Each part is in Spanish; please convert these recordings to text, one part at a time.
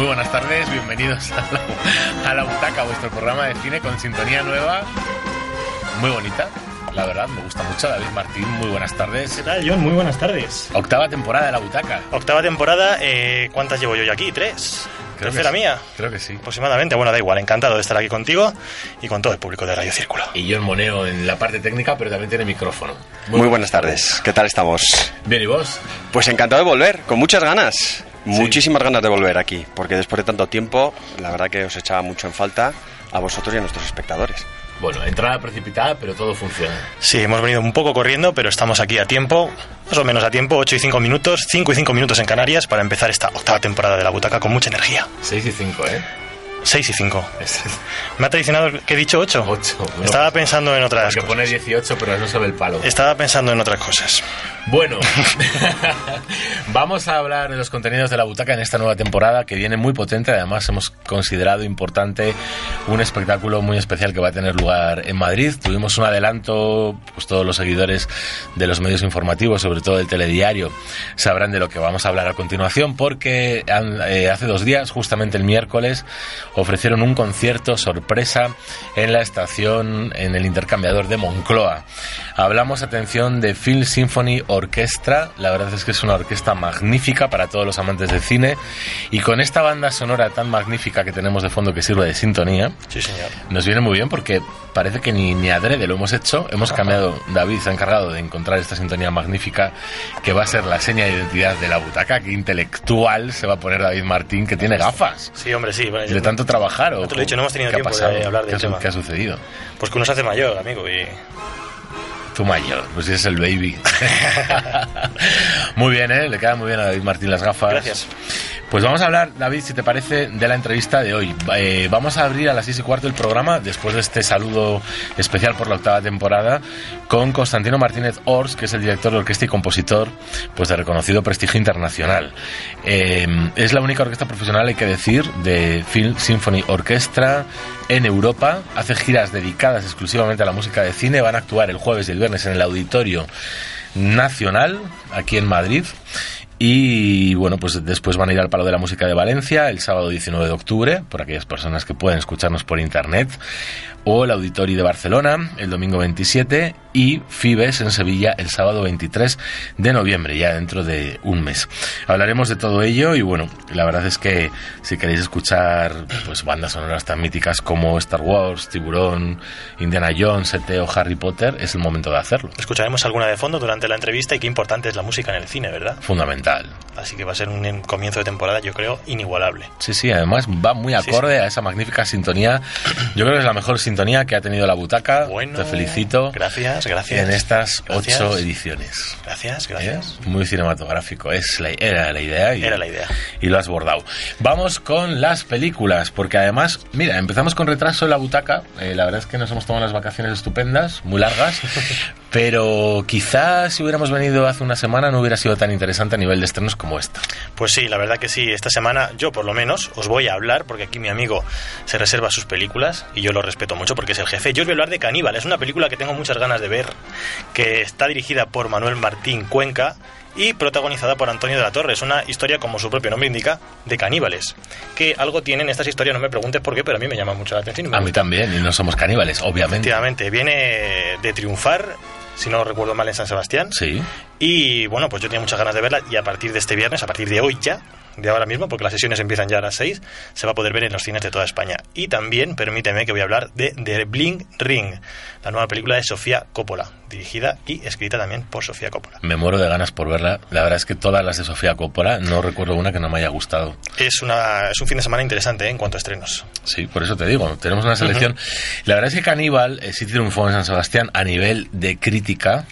Muy buenas tardes, bienvenidos a la, a la Butaca, vuestro programa de cine con sintonía nueva, muy bonita, la verdad, me gusta mucho. David Martín, muy buenas tardes. ¿Qué tal, John? Muy buenas tardes. Octava temporada de la Butaca. Octava temporada, eh, ¿cuántas llevo yo ya aquí? ¿Tres? Creo que ¿Tercera sí. mía? Creo que sí. Aproximadamente. Bueno, da igual, encantado de estar aquí contigo y con todo el público de Radio Círculo. Y yo en Moneo en la parte técnica, pero también tiene micrófono. Muy buenas tardes, ¿qué tal estamos? Bien, ¿y vos? Pues encantado de volver, con muchas ganas, muchísimas ganas de volver aquí, porque después de tanto tiempo, la verdad que os echaba mucho en falta a vosotros y a nuestros espectadores. Bueno, entrada precipitada, pero todo funciona. Sí, hemos venido un poco corriendo, pero estamos aquí a tiempo, más o menos a tiempo, 8 y 5 minutos, 5 y 5 minutos en Canarias para empezar esta octava temporada de La Butaca con mucha energía. 6 y 5, ¿eh? 6 y 5. Es Me ha traicionado que he dicho 8. 8. Estaba pensando en otras cosas. pone 18, pero no se ve el palo. Estaba pensando en otras cosas. Bueno, vamos a hablar de los contenidos de la butaca en esta nueva temporada que viene muy potente. Además, hemos considerado importante un espectáculo muy especial que va a tener lugar en Madrid. Tuvimos un adelanto, pues todos los seguidores de los medios informativos, sobre todo del telediario, sabrán de lo que vamos a hablar a continuación, porque eh, hace dos días, justamente el miércoles, ofrecieron un concierto sorpresa en la estación, en el intercambiador de Moncloa. Hablamos, atención, de Film Symphony Orchestra. La verdad es que es una orquesta magnífica para todos los amantes del cine. Y con esta banda sonora tan magnífica que tenemos de fondo que sirve de sintonía, Sí, señor. nos viene muy bien porque parece que ni, ni adrede lo hemos hecho. Hemos cambiado, David se ha encargado de encontrar esta sintonía magnífica que va a ser la seña de identidad de la butaca. Que intelectual se va a poner David Martín, que tiene gafas. Sí, hombre, sí. bueno, De tanto trabajar o No te lo he dicho, no hemos tenido ¿qué ha tiempo de pasado? hablar del ¿Qué tema. ¿Qué ha sucedido? Pues que uno se hace mayor, amigo, y... Tu mayor, pues ese es el baby. muy bien, ¿eh? Le quedan muy bien a David Martín las gafas. Gracias. Pues vamos a hablar, David, si te parece, de la entrevista de hoy. Eh, vamos a abrir a las seis y cuarto el programa, después de este saludo especial por la octava temporada, con Constantino Martínez Ors, que es el director de orquesta y compositor pues de reconocido prestigio internacional. Eh, es la única orquesta profesional, hay que decir, de Film Symphony Orchestra en Europa. Hace giras dedicadas exclusivamente a la música de cine. Van a actuar el jueves y el viernes en el Auditorio Nacional, aquí en Madrid. Y bueno, pues después van a ir al Palo de la Música de Valencia el sábado 19 de octubre, por aquellas personas que pueden escucharnos por internet, o el Auditorio de Barcelona el domingo 27 y Fibes en Sevilla el sábado 23 de noviembre, ya dentro de un mes. Hablaremos de todo ello y bueno, la verdad es que si queréis escuchar pues bandas sonoras tan míticas como Star Wars, Tiburón, Indiana Jones, ET o Harry Potter, es el momento de hacerlo. Escucharemos alguna de fondo durante la entrevista y qué importante es la música en el cine, ¿verdad? Fundamental. Así que va a ser un comienzo de temporada, yo creo, inigualable. Sí, sí, además va muy Sí, acorde a esa magnífica sintonía. Yo creo que es la mejor sintonía que ha tenido la butaca. Bueno, Te felicito Gracias, gracias. en estas Gracias. ocho ediciones. Gracias, ¿Eh? gracias. Muy cinematográfico, es la, era la idea. Y, Era la idea. Y lo has bordado. Vamos con las películas, porque además, mira, empezamos con retraso en la butaca. Eh, la verdad es que nos hemos tomado unas vacaciones estupendas, muy largas. pero quizás si hubiéramos venido hace una semana no hubiera sido tan interesante a nivel de estrenos como esta. Pues sí, la verdad que sí. Esta semana yo por lo menos os voy a hablar, porque aquí mi amigo se reserva sus películas y yo lo respeto mucho porque es el jefe. Yo os voy a hablar de Caníbal. Es una película que tengo muchas ganas de ver, que está dirigida por Manuel Martín Cuenca y protagonizada por Antonio de la Torre. Es una historia, como su propio nombre indica, de caníbales. Que algo tienen estas historias, no me preguntes por qué, pero a mí me llama mucho la atención. A mí también, y no somos caníbales, obviamente. Efectivamente, viene de triunfar, si no recuerdo mal, en San Sebastián. Sí. Y bueno, pues yo tenía muchas ganas de verla y a partir de este viernes, a partir de hoy ya, de ahora mismo, porque las sesiones empiezan ya a las 6, se va a poder ver en los cines de toda España. Y también, permíteme que voy a hablar de The Bling Ring, la nueva película de Sofía Coppola, dirigida y escrita también por Sofía Coppola. Me muero de ganas por verla. La verdad es que todas las de Sofía Coppola, no recuerdo una que no me haya gustado. Es, una, es un fin de semana interesante ¿eh? en cuanto a estrenos. Sí, por eso te digo, tenemos una selección. La verdad es que Caníbal eh, sí triunfó en San Sebastián a nivel de crítica,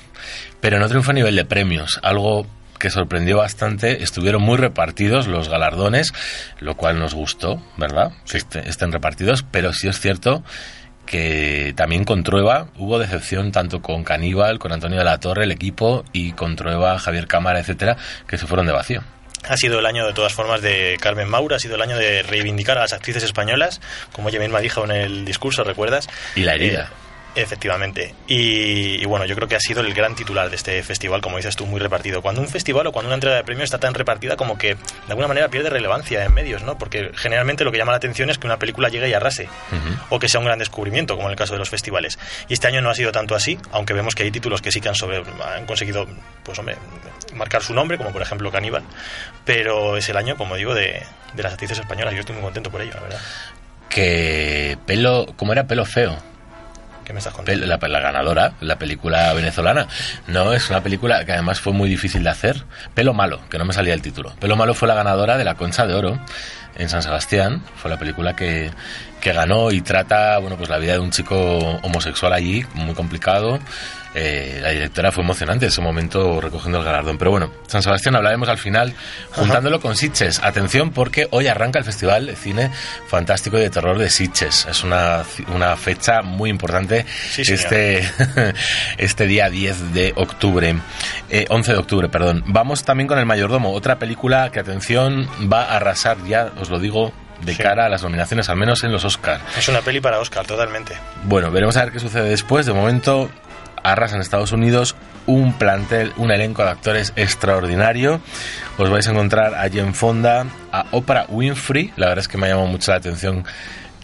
pero no triunfó a nivel de premios. Algo que sorprendió bastante. Estuvieron muy repartidos los galardones, lo cual nos gustó, ¿verdad? Que este- estén repartidos, pero sí es cierto que también con Trueba hubo decepción tanto con Caníbal, con Antonio de la Torre, el equipo, y con Trueba, Javier Cámara, etcétera, que se fueron de vacío. Ha sido el año, de todas formas, de Carmen Maura, ha sido el año de reivindicar a las actrices españolas, como ella misma dijo en el discurso, ¿recuerdas? Y la herida. Eh, efectivamente. Y, y bueno, yo creo que ha sido el gran titular de este festival, como dices tú, muy repartido. Cuando un festival o cuando una entrega de premios está tan repartida como que de alguna manera pierde relevancia en medios, ¿no? Porque generalmente lo que llama la atención es que una película llegue y arrase, o que sea un gran descubrimiento, como en el caso de los festivales. Y este año no ha sido tanto así, aunque vemos que hay títulos que sí que han, sobre, han conseguido, pues hombre, marcar su nombre, como por ejemplo Caníbal. Pero es el año, como digo, de, de las actrices españolas. Yo estoy muy contento por ello, la verdad. Que pelo, ¿cómo era pelo feo? ¿Qué me estás contando? La ganadora, la película venezolana. No, es una película que además fue muy difícil de hacer. Pelo Malo, que no me salía el título. Pelo Malo fue la ganadora de la Concha de Oro en San Sebastián. Fue la película que, que ganó y trata, bueno, pues la vida de un chico homosexual allí, muy complicado. Eh, la directora fue emocionante en ese momento recogiendo el galardón. Pero bueno, San Sebastián hablaremos al final juntándolo con Sitges. Atención porque hoy arranca el Festival de Cine Fantástico y de Terror de Sitges. Es una, una fecha muy importante Sí, este, este día 10 de octubre. Eh, 11 de octubre, perdón. Vamos también con El Mayordomo, otra película que, atención, va a arrasar ya, os lo digo, de Sí. cara a las nominaciones, al menos en los Oscars. Es una peli para Oscar, totalmente. Bueno, veremos a ver qué sucede después. De momento, arrasa en Estados Unidos un plantel, un elenco de actores extraordinario. Os vais a encontrar a Jen Fonda, a Oprah Winfrey. La verdad es que me ha llamado mucho la atención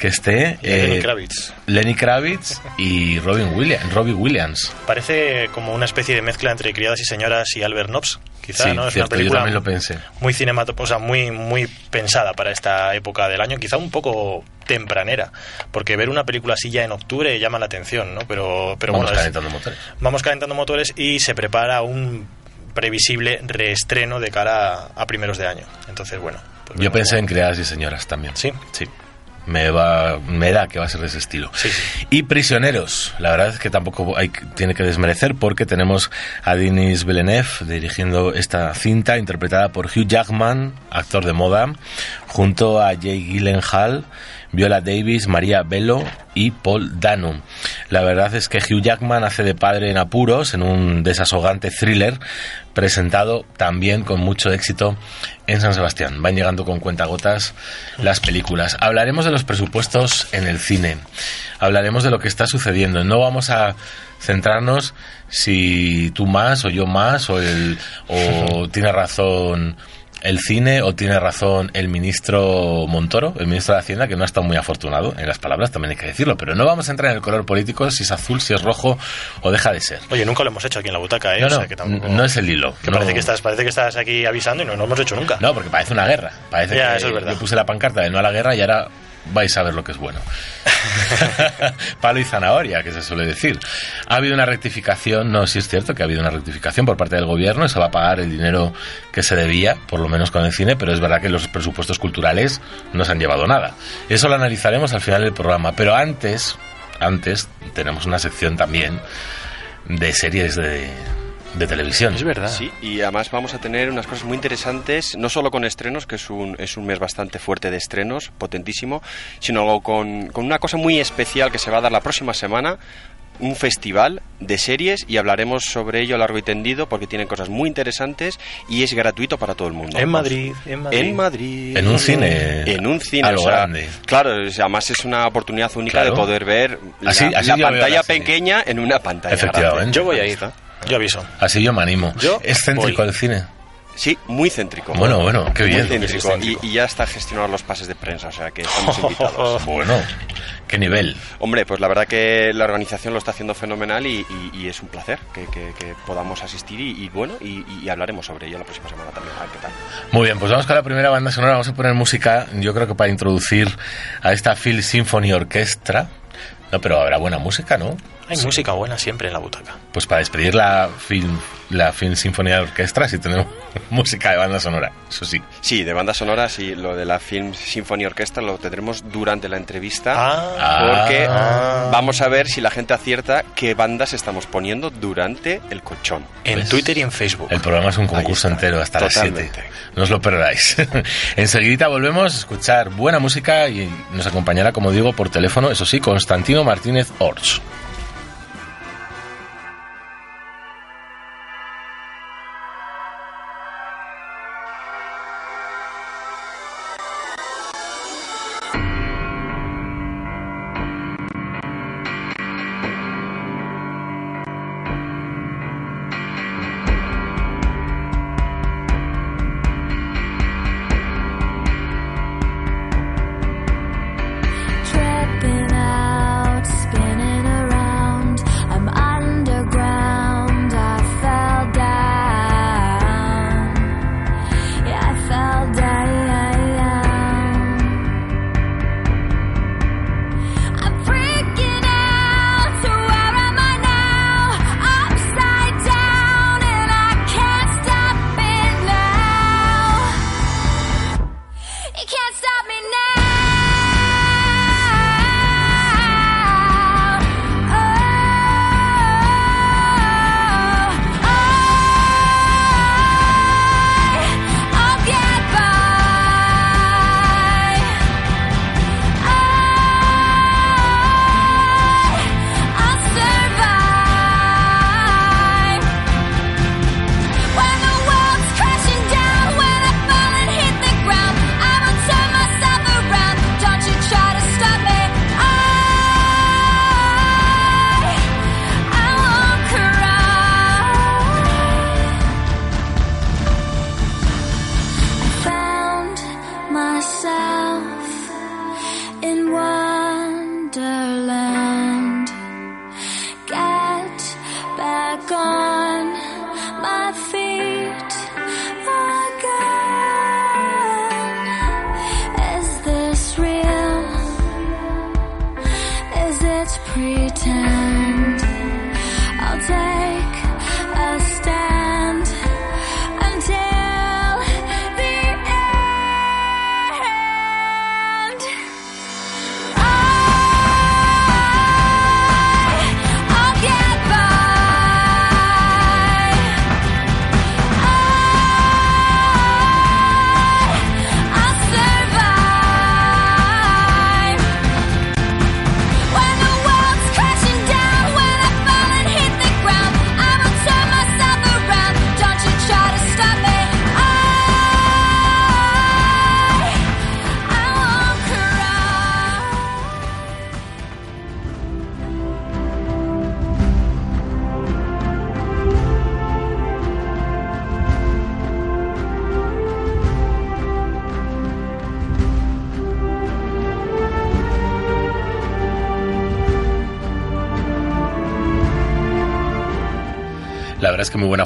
que esté. Lenny eh, Kravitz. Lenny Kravitz y Robin Williams, Robbie Williams. Parece como una especie de mezcla entre Criadas y Señoras y Albert Nobbs, quizá, sí, ¿no? Es cierto, una película lo pensé. muy cinematográfica, muy, muy pensada para esta época del año, quizá un poco tempranera, porque ver una película así ya en octubre llama la atención, ¿no? Pero, pero Vamos bueno, es- calentando motores. vamos calentando motores y se prepara un previsible reestreno de cara a, a primeros de año. Entonces, bueno. pues Yo pensé en Criadas y Señoras también. ¿Sí? Sí. Me, va, me da que va a ser de ese estilo. Sí, sí. Y Prisioneros, la verdad es que tampoco hay, tiene que desmerecer porque tenemos a Denis Villeneuve dirigiendo esta cinta interpretada por Hugh Jackman, actor de moda, junto a Jay Gyllenhaal, Viola Davis, María Bello y Paul Dano. La verdad es que Hugh Jackman hace de padre en apuros en un desasogante thriller presentado también con mucho éxito en San Sebastián. Van llegando con cuentagotas las películas. Hablaremos de los presupuestos en el cine. Hablaremos de lo que está sucediendo. No vamos a centrarnos si tú más o yo más o el o tiene razón el cine o tiene razón el ministro Montoro, el ministro de Hacienda, que no ha estado muy afortunado en las palabras, también hay que decirlo, pero no vamos a entrar en el color político, si es azul, si es rojo o deja de ser. Oye, nunca lo hemos hecho aquí en la butaca, ¿eh? No, O sea, no, que tampoco- no es el hilo. que no- parece, que estás, parece que estás aquí avisando y no lo hemos hecho nunca. No, porque parece una guerra. Parece Ya, que eso es verdad. yo puse la pancarta de no a la guerra y ahora vais a ver lo que es bueno. Palo y zanahoria, que se suele decir. Ha habido una rectificación, no, sí es cierto que ha habido una rectificación por parte del gobierno, se va a pagar el dinero que se debía, por lo menos con el cine, pero es verdad que los presupuestos culturales no se han llevado nada. Eso lo analizaremos al final del programa, pero antes, antes tenemos una sección también de series de, de televisión. Es verdad. Sí, y además vamos a tener unas cosas muy interesantes, no solo con estrenos, que es un, es un mes bastante fuerte de estrenos, potentísimo, sino con, con una cosa muy especial que se va a dar la próxima semana, un festival de series y hablaremos sobre ello a largo y tendido porque tienen cosas muy interesantes y es gratuito para todo el mundo. En. Madrid, en Madrid. En Madrid. En un cine. En un cine. A lo o sea, grande. Claro, además es una oportunidad única Claro. de poder ver la, Así- así la pantalla la serie. pequeña en una pantalla Efectivamente. grande. Yo voy a ir. Yo aviso. Así yo me animo. Yo ¿Es céntrico voy. el cine? Sí, muy céntrico. Bueno, bueno, qué Muy bien. céntrico. Y, y ya está gestionado los pases de prensa, o sea que estamos invitados. Bueno, qué nivel. Hombre, pues la verdad que la organización lo está haciendo fenomenal y, y- y es un placer que, que- que podamos asistir y, y bueno, y, y hablaremos sobre ello la próxima semana también, a ver qué tal. Muy bien, pues vamos con la primera banda sonora. Vamos a poner música, yo creo que para introducir a esta Phil Symphony Orchestra. No, pero habrá buena música, ¿no? Hay música buena siempre en la butaca. Pues para despedir la Film, la Film Symphony Orchestra, sí tenemos música de banda sonora, eso sí. Sí, de banda sonora, sí, lo de la Film Symphony Orchestra lo tendremos durante la entrevista. Ah, Porque Ah. vamos a ver si la gente acierta qué bandas estamos poniendo durante el colchón. en ¿Ves? Twitter y en Facebook. El programa es un concurso entero hasta las Totalmente. 7. No os lo perdáis. Enseguida volvemos a escuchar buena música y nos acompañará, como digo, por teléfono, eso sí, Constantino Martínez Orch.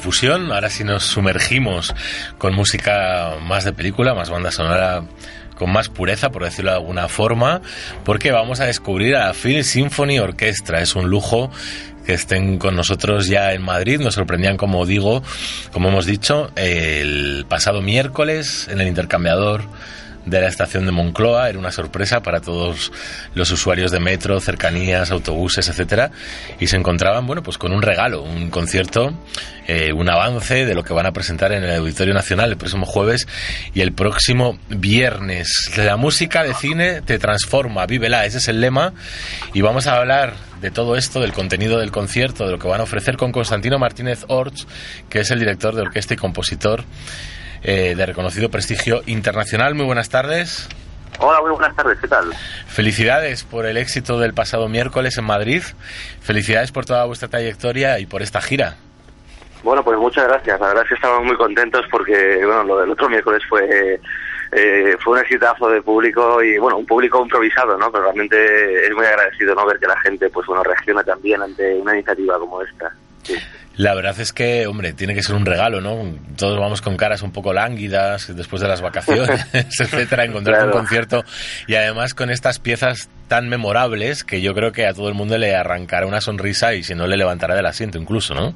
Ahora sí nos sumergimos con música más de película, más banda sonora con más pureza, por decirlo de alguna forma, porque vamos a descubrir a Phil Symphony Orchestra. Es un lujo que estén con nosotros ya en Madrid. Nos sorprendían, como digo, como hemos dicho, el pasado miércoles en el intercambiador de la estación de Moncloa. Era una sorpresa para todos los usuarios de metro, cercanías, autobuses, etcétera. Y se encontraban, bueno, pues con un regalo, un concierto, eh, un avance de lo que van a presentar en el Auditorio Nacional el próximo jueves y el próximo viernes. La música de cine te transforma, vívela, ese es el lema. Y vamos a hablar de todo esto, del contenido del concierto, de lo que van a ofrecer con Constantino Martínez Orts, que es el director de orquesta y compositor eh, de reconocido prestigio internacional. Muy buenas tardes. Hola, muy buenas tardes, ¿qué tal? Felicidades por el éxito del pasado miércoles en Madrid. Felicidades por toda vuestra trayectoria y por esta gira. Bueno, pues muchas gracias. La verdad es que estamos muy contentos porque, bueno, lo del otro miércoles fue eh, fue un exitazo de público y, bueno, un público improvisado, ¿no? Pero realmente es muy agradecido, ¿no? Ver que la gente, pues, bueno, reacciona también ante una iniciativa como esta. Sí. La verdad es que, hombre, tiene que ser un regalo, ¿no? Todos vamos con caras un poco lánguidas después de las vacaciones, etcétera, encontrar un Claro. concierto y además con estas piezas tan memorables que yo creo que a todo el mundo le arrancará una sonrisa y si no le levantará del asiento incluso, ¿no?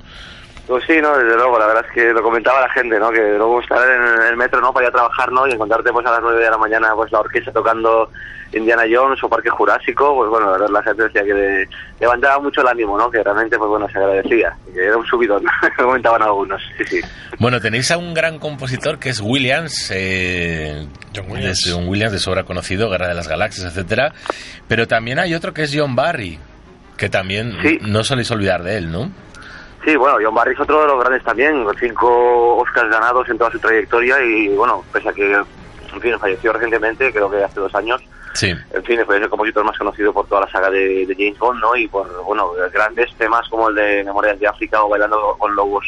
Pues sí, no, desde luego, la verdad es que lo comentaba la gente, ¿no? Que luego estar en el metro, ¿no? Para ir a trabajar, ¿no? Y encontrarte, pues, a las nueve de la mañana, pues, la orquesta tocando Indiana Jones o Parque Jurásico, pues, bueno, la verdad la gente decía que le- levantaba mucho el ánimo, ¿no? Que realmente, pues, bueno, se agradecía. Que era un subidón, lo comentaban algunos, sí, sí. Bueno, tenéis a un gran compositor que es Williams, eh, John Williams. es John Williams de sobra conocido, Guerra de las Galaxias, etcétera. Pero también hay otro que es John Barry, que también Sí. no soléis olvidar de él, ¿no? Sí, bueno, John Barry es otro de los grandes también, cinco Oscars ganados en toda su trayectoria y, bueno, pese a que, en fin, falleció recientemente, creo que hace dos años, Sí. en fin, es el compositor más conocido por toda la saga de, de James Bond, ¿no? Y por, bueno, grandes temas como el de Memorias de África o Bailando con Lobos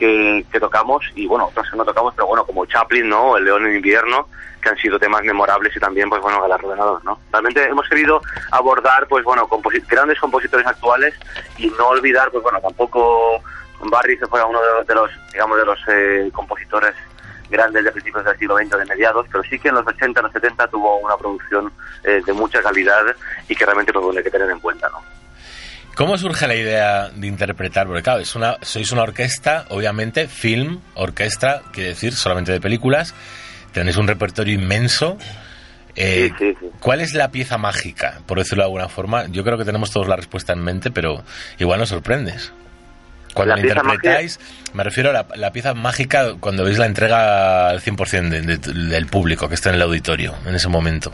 que, que tocamos, y bueno, otros no tocamos, pero bueno, como Chaplin, ¿no? El León en Invierno, que han sido temas memorables y también, pues bueno, galardonados, ¿no? Realmente hemos querido abordar, pues bueno, composi- grandes compositores actuales y no olvidar, pues bueno, tampoco Barry se fue uno de los, de los, digamos, de los eh, compositores grandes de principios del siglo XX, de mediados, pero sí que en los 80, en los 70 tuvo una producción eh, de mucha calidad y que realmente bueno, hay que tener en cuenta, ¿no? ¿Cómo surge la idea de interpretar? Porque claro, es una, sois una orquesta, obviamente, film, orquesta, quiere decir solamente de películas. Tenéis un repertorio inmenso. Eh, Sí, sí, sí. ¿Cuál es la pieza mágica, por decirlo de alguna forma? Yo creo que tenemos todos la respuesta en mente, pero igual nos sorprendes. Cuando La interpretáis, me refiero a la, la pieza mágica cuando veis la entrega al 100% de- de- del público que está en el auditorio en ese momento.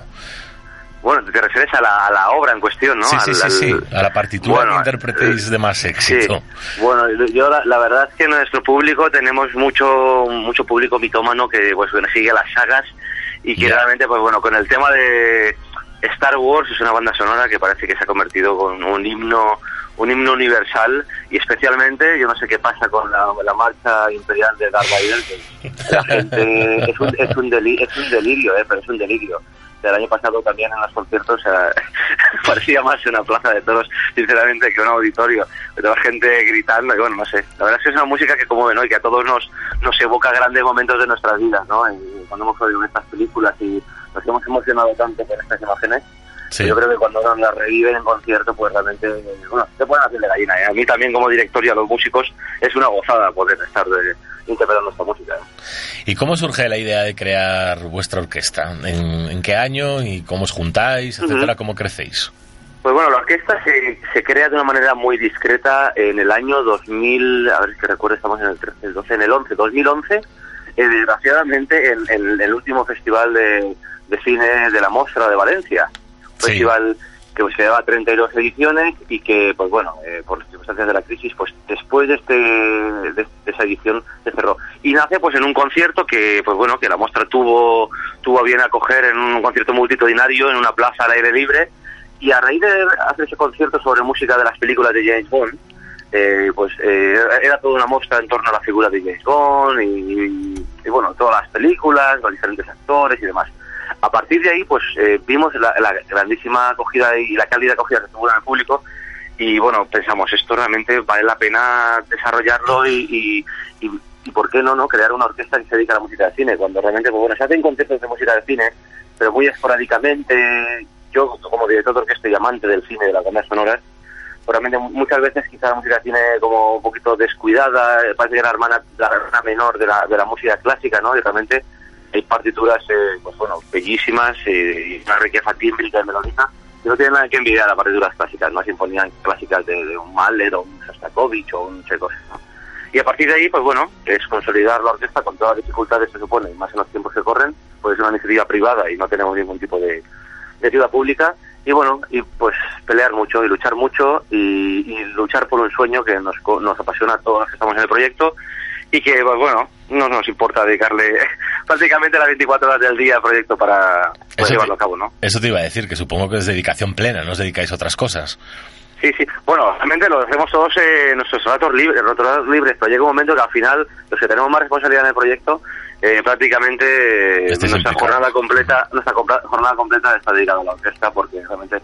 Bueno, te refieres a la, a la obra en cuestión, ¿no? sí, sí, Al- sí, al- a la partitura Bueno, que interpretéis eh, de más éxito. Sí. Bueno, yo la, la verdad es que nuestro público tenemos mucho mucho público mitómano que pues sigue las sagas y que realmente pues bueno, con el tema de Star Wars es una banda sonora que parece que se ha convertido con un himno un himno universal y especialmente yo no sé qué pasa con la, la marcha imperial de Darth Vader que la gente es un, es un, deli- es un delirio eh, pero es un delirio el año pasado también en los conciertos sea, parecía más una plaza de toros, sinceramente, que un auditorio. De toda la gente gritando y bueno, no sé. La verdad es que es una música que conmueve, ¿no? Y que a todos nos, nos evoca grandes momentos de nuestras vidas, ¿no? Cuando hemos oído estas películas y nos hemos emocionado tanto con estas imágenes, Sí. yo creo que cuando las reviven en concierto, pues realmente, bueno, te pueden hacer de gallina. ¿eh? A mí también como director y a los músicos es una gozada poder estar de, interpretando esta música. ¿eh? ¿Y cómo surge la idea de crear vuestra orquesta? ¿En, en qué año y cómo os juntáis, etcétera? ¿Cómo crecéis? Pues bueno, la orquesta se, se crea de una manera muy discreta en el año 2000, a ver si recuerdo, estamos en el 13, el 12, en el 11, 2011, eh, desgraciadamente en, en el último festival de, de cine de la Mostra de Valencia, Festival que se lleva 32 ediciones y que, pues bueno, eh, por las circunstancias de la crisis, pues después de, este, de, esa edición se cerró. Y nace pues en un concierto que, pues bueno, que la muestra tuvo, tuvo a bien acoger en un concierto multitudinario en una plaza al aire libre y a raíz de hacer ese concierto sobre música de las películas de James Bond, eh, pues eh, era toda una muestra en torno a la figura de James Bond y- y, bueno, todas las películas, los diferentes actores y demás. A partir de ahí, pues eh, vimos la, grandísima acogida y la calidad acogida que tuvo el público y bueno, pensamos, esto realmente vale la pena desarrollarlo y, y, por qué no, no crear una orquesta que se dedica a la música de cine, cuando realmente, pues bueno, se hacen conciertos de música de cine, pero muy esporádicamente, yo como director de orquesta y amante del cine, de las bandas sonoras, pues realmente muchas veces quizá la música cine como un poquito descuidada, parece que la hermana, la hermana menor de la, de la música clásica, ¿no? Y hay partituras, eh, pues bueno, bellísimas eh, y una riqueza tímbrica y melódica que no tienen nada que envidiar a partituras clásicas, no sinfonías clásicas de, de un Mahler o un Shostakovich o un Tchaikovsky, ¿no? Y a partir de ahí, pues bueno, es consolidar la orquesta con todas las dificultades que supone, más en los tiempos que corren, pues es una iniciativa privada y no tenemos ningún tipo de, de ayuda pública. Y bueno, y pues pelear mucho y luchar mucho y, luchar por un sueño que nos, nos apasiona a todos los que estamos en el proyecto y que, pues bueno, no nos importa dedicarle prácticamente las 24 horas del día al proyecto para te- llevarlo a cabo, ¿no? Eso te iba a decir, que supongo que es dedicación plena, no os dedicáis a otras cosas. Sí, sí. Bueno, realmente lo hacemos todos en nuestros ratos libres, ratos libres, pero llega un momento que al final los que tenemos más responsabilidad en el proyecto, eh, prácticamente eh, nuestra jornada completa, nuestra jornada completa está dedicada a la orquesta porque realmente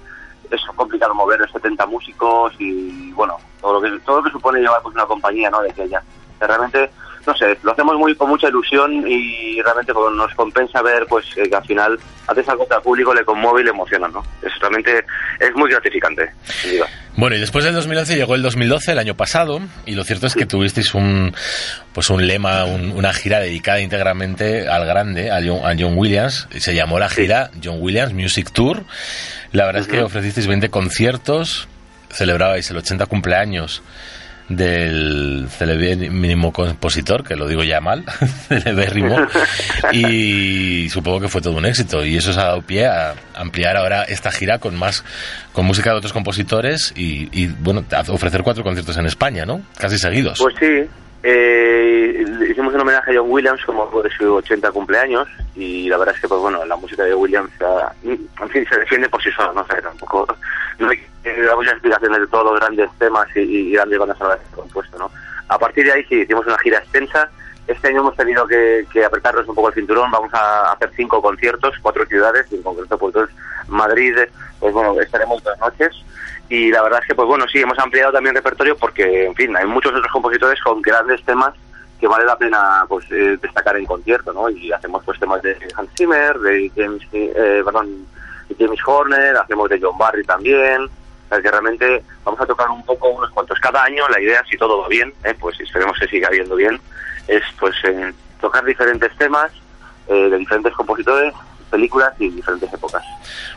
es complicado mover 70 músicos y bueno, todo lo que todo lo que supone llevar pues una compañía, ¿no? De aquella. Que realmente no sé, lo hacemos muy con mucha ilusión y realmente nos compensa ver pues eh, que al final haces algo que al público le conmueve y le emociona, ¿no? Es realmente es muy gratificante. Bueno, y después del 2011 llegó el 2012, el año pasado, y lo cierto es que tuvisteis un, pues un lema, un- una gira dedicada íntegramente al grande, a John, a John Williams. y Se llamó la gira John Williams Music Tour. La verdad es que ofrecisteis 20 conciertos, celebrabais el 80 cumpleaños del celebérrimo compositor, que lo digo ya mal, celebérrimo, y supongo que fue todo un éxito. Y eso os ha dado pie a ampliar ahora esta gira con más, con música de otros compositores y, y, bueno, ofrecer cuatro conciertos en España, ¿no? Casi seguidos. Pues sí, eh, hicimos un homenaje a John Williams como por su 80 cumpleaños y la verdad es que pues bueno, la música de Williams en fin, se defiende por sí sola, no sé, tampoco no hay dar muchas explicaciones de todos los grandes temas y, grandes bandas sonoras que he compuesto, ¿no? A partir de ahí sí, hicimos una gira extensa. Este año hemos tenido que, que apretarnos un poco el cinturón. Vamos a hacer cinco conciertos, cuatro ciudades, y en concreto pues Madrid, pues bueno, estaremos dos noches. Y la verdad es que, pues bueno, sí, hemos ampliado también el repertorio porque, en fin, hay muchos otros compositores con grandes temas que vale la pena pues eh, destacar en concierto, ¿no? Y hacemos pues temas de Hans Zimmer, de James, eh, perdón, James Horner, hacemos de John Barry también, que realmente vamos a tocar un poco unos cuantos cada año. La idea, si todo va bien, eh, pues esperemos que siga yendo bien, es pues eh, tocar diferentes temas eh, de diferentes compositores, películas y diferentes épocas.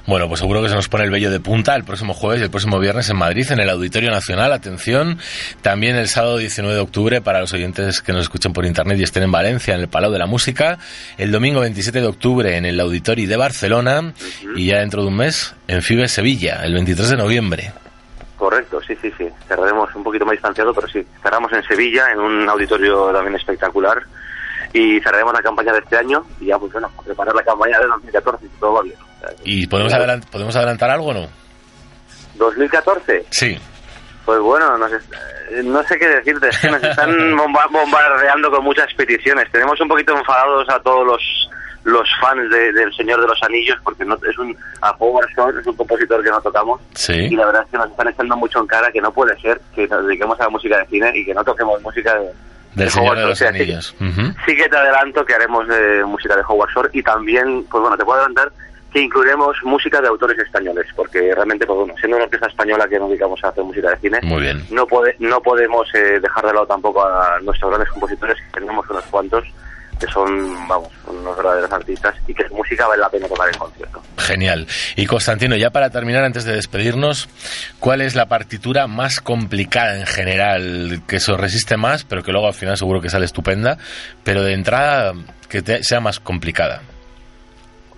Bueno, pues seguro que se nos pone el vello de punta el próximo jueves y el próximo viernes en Madrid, en el Auditorio Nacional. Atención, también el sábado 19 de octubre para los oyentes que nos escuchen por internet y estén en Valencia, en el Palau de la Música. El domingo 27 de octubre en el Auditorio de Barcelona. Y ya dentro de un mes en Fibes, Sevilla, el 23 de noviembre. Correcto, sí, sí, sí. Cerraremos un poquito más distanciado, pero sí. Cerramos en Sevilla, en un auditorio también espectacular. Y cerraremos la campaña de este año y ya, pues bueno, a preparar la campaña de 2014, si todo va bien. O sea, ¿Y podemos, claro. adelant- podemos adelantar algo o no? 2014, Sí. pues bueno, nos eh, no sé qué decirte, es que nos están bomba- bombardeando con muchas peticiones. Tenemos un poquito enfadados a todos los los fans de- del Señor de los Anillos, porque no es un a Howard Shore, es un compositor que no tocamos, Sí. y la verdad es que nos están echando mucho en cara que no puede ser que nos dediquemos a la música de cine y que no toquemos música de, Del de Señor de Shore. los sea, sí- que te adelanto que haremos eh, música de Howard Shore y también, pues bueno, te puedo adelantar que incluiremos música de autores españoles, porque realmente, pues bueno, siendo una orquesta española que nos dedicamos a hacer música de cine, Muy bien. no pode- no podemos eh, dejar de lado tampoco a nuestros grandes compositores, que tenemos unos cuantos que son, vamos, unos verdaderos artistas y que su música vale la pena tocar en concierto. Genial. Y Constantino, ya para terminar, antes de despedirnos, ¿cuál es la partitura más complicada en general, que se resiste más, pero que luego al final seguro que sale estupenda, pero de entrada que te- sea más complicada?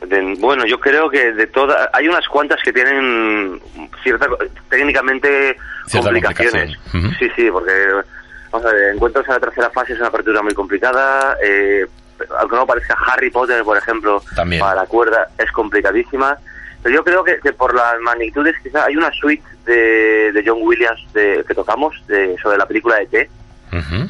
De- bueno, yo creo que de todas, hay unas cuantas que tienen cierta, técnicamente Cierta complicaciones. Sí, sí, porque, vamos a ver, encuentros a la tercera fase es una apertura muy complicada, eh, aunque no parezca Harry Potter, por ejemplo, También. para la cuerda es complicadísima, pero yo creo que, que por las magnitudes, quizá hay una suite de, de John Williams de, que tocamos de, sobre la película de T,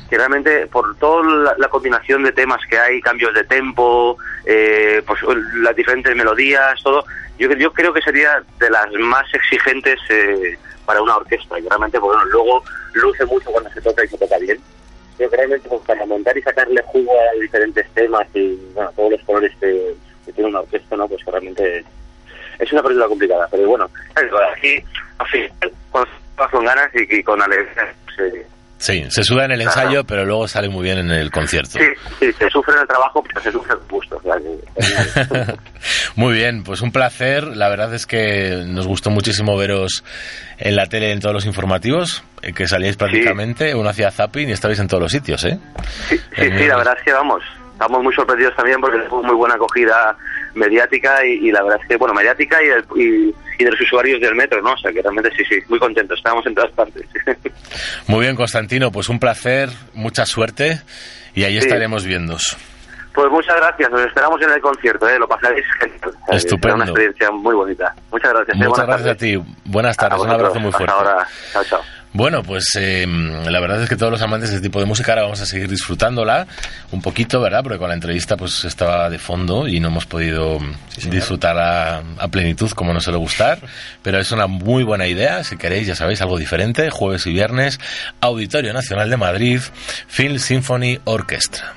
que realmente por toda la, la combinación de temas que hay, cambios de tempo, eh, pues las diferentes melodías, todo, yo, yo creo que sería de las más exigentes eh, para una orquesta, y realmente pues, bueno, luego luce mucho cuando se toca y se toca bien. Yo realmente pues, para montar y sacarle jugo a diferentes temas y bueno, todos los colores que, tiene una orquesta, ¿no? pues realmente es una película complicada, pero bueno, aquí al final, toca con ganas y, y con alegría, pues, eh, Sí, se suda en el ensayo, pero luego sale muy bien en el concierto. Sí, sí, se sufre en el trabajo, pero se sufre el gusto. O sea, que- Muy bien, pues un placer. La verdad es que nos gustó muchísimo veros en la tele en todos los informativos, eh, que salíais prácticamente, uno hacía zapping y estabais en todos los sitios, ¿eh? sí, sí, sí, la verdad es que vamos, estamos muy sorprendidos también porque tuvo muy buena acogida mediática y, y la verdad es que, bueno, mediática y, y, y de los usuarios del metro, ¿no? O sea, que realmente sí, sí, muy contentos, estábamos en todas partes. Muy bien, Constantino, pues un placer, mucha suerte y ahí Sí. estaremos viéndos. Pues muchas gracias, os esperamos en el concierto, ¿eh? lo pasaréis genial. Estupendo. será una experiencia muy bonita. Muchas gracias. ¿eh? Muchas gracias a tardes. ti. Buenas tardes. A Un abrazo muy fuerte. Hasta ahora. Chao, chao. Bueno, pues eh, la verdad es que todos los amantes de este tipo de música ahora vamos a seguir disfrutándola un poquito, ¿verdad? Porque con la entrevista pues estaba de fondo y no hemos podido disfrutar a, a plenitud como nos suele gustar, pero es una muy buena idea, si queréis, ya sabéis, algo diferente, jueves y viernes, Auditorio Nacional de Madrid, Film Symphony Orchestra.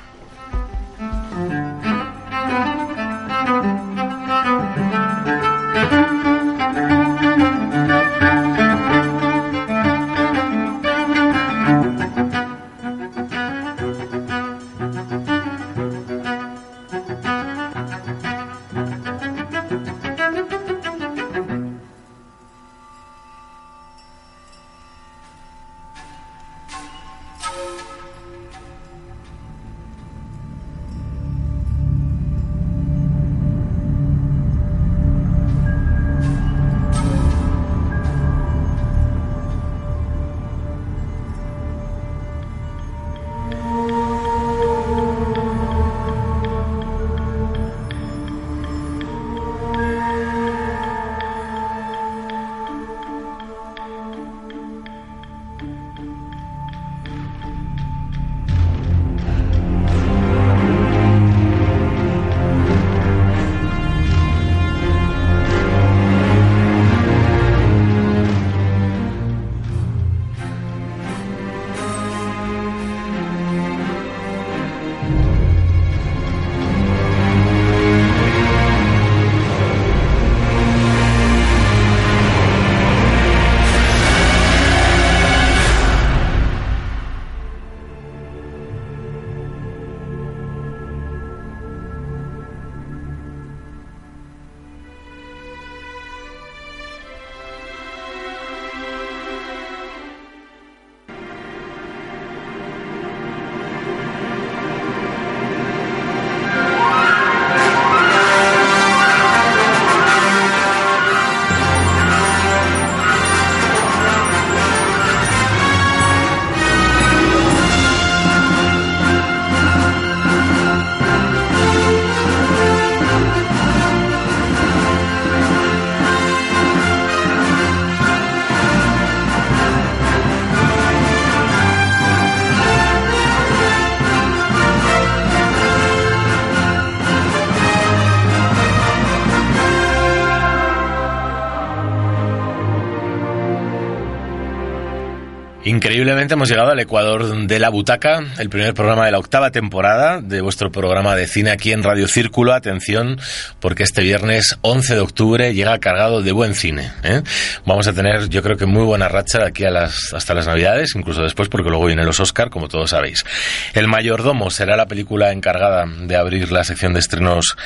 Increíblemente hemos llegado al Ecuador de la Butaca, el primer programa de la octava temporada de vuestro programa de cine aquí en Radio Círculo. Atención, porque este viernes 11 de octubre llega cargado de buen cine. ¿eh? Vamos a tener, yo creo que muy buena racha de aquí a las, hasta las Navidades, incluso después, porque luego vienen los Oscar, como todos sabéis. El Mayordomo será la película encargada de abrir la sección de estrenos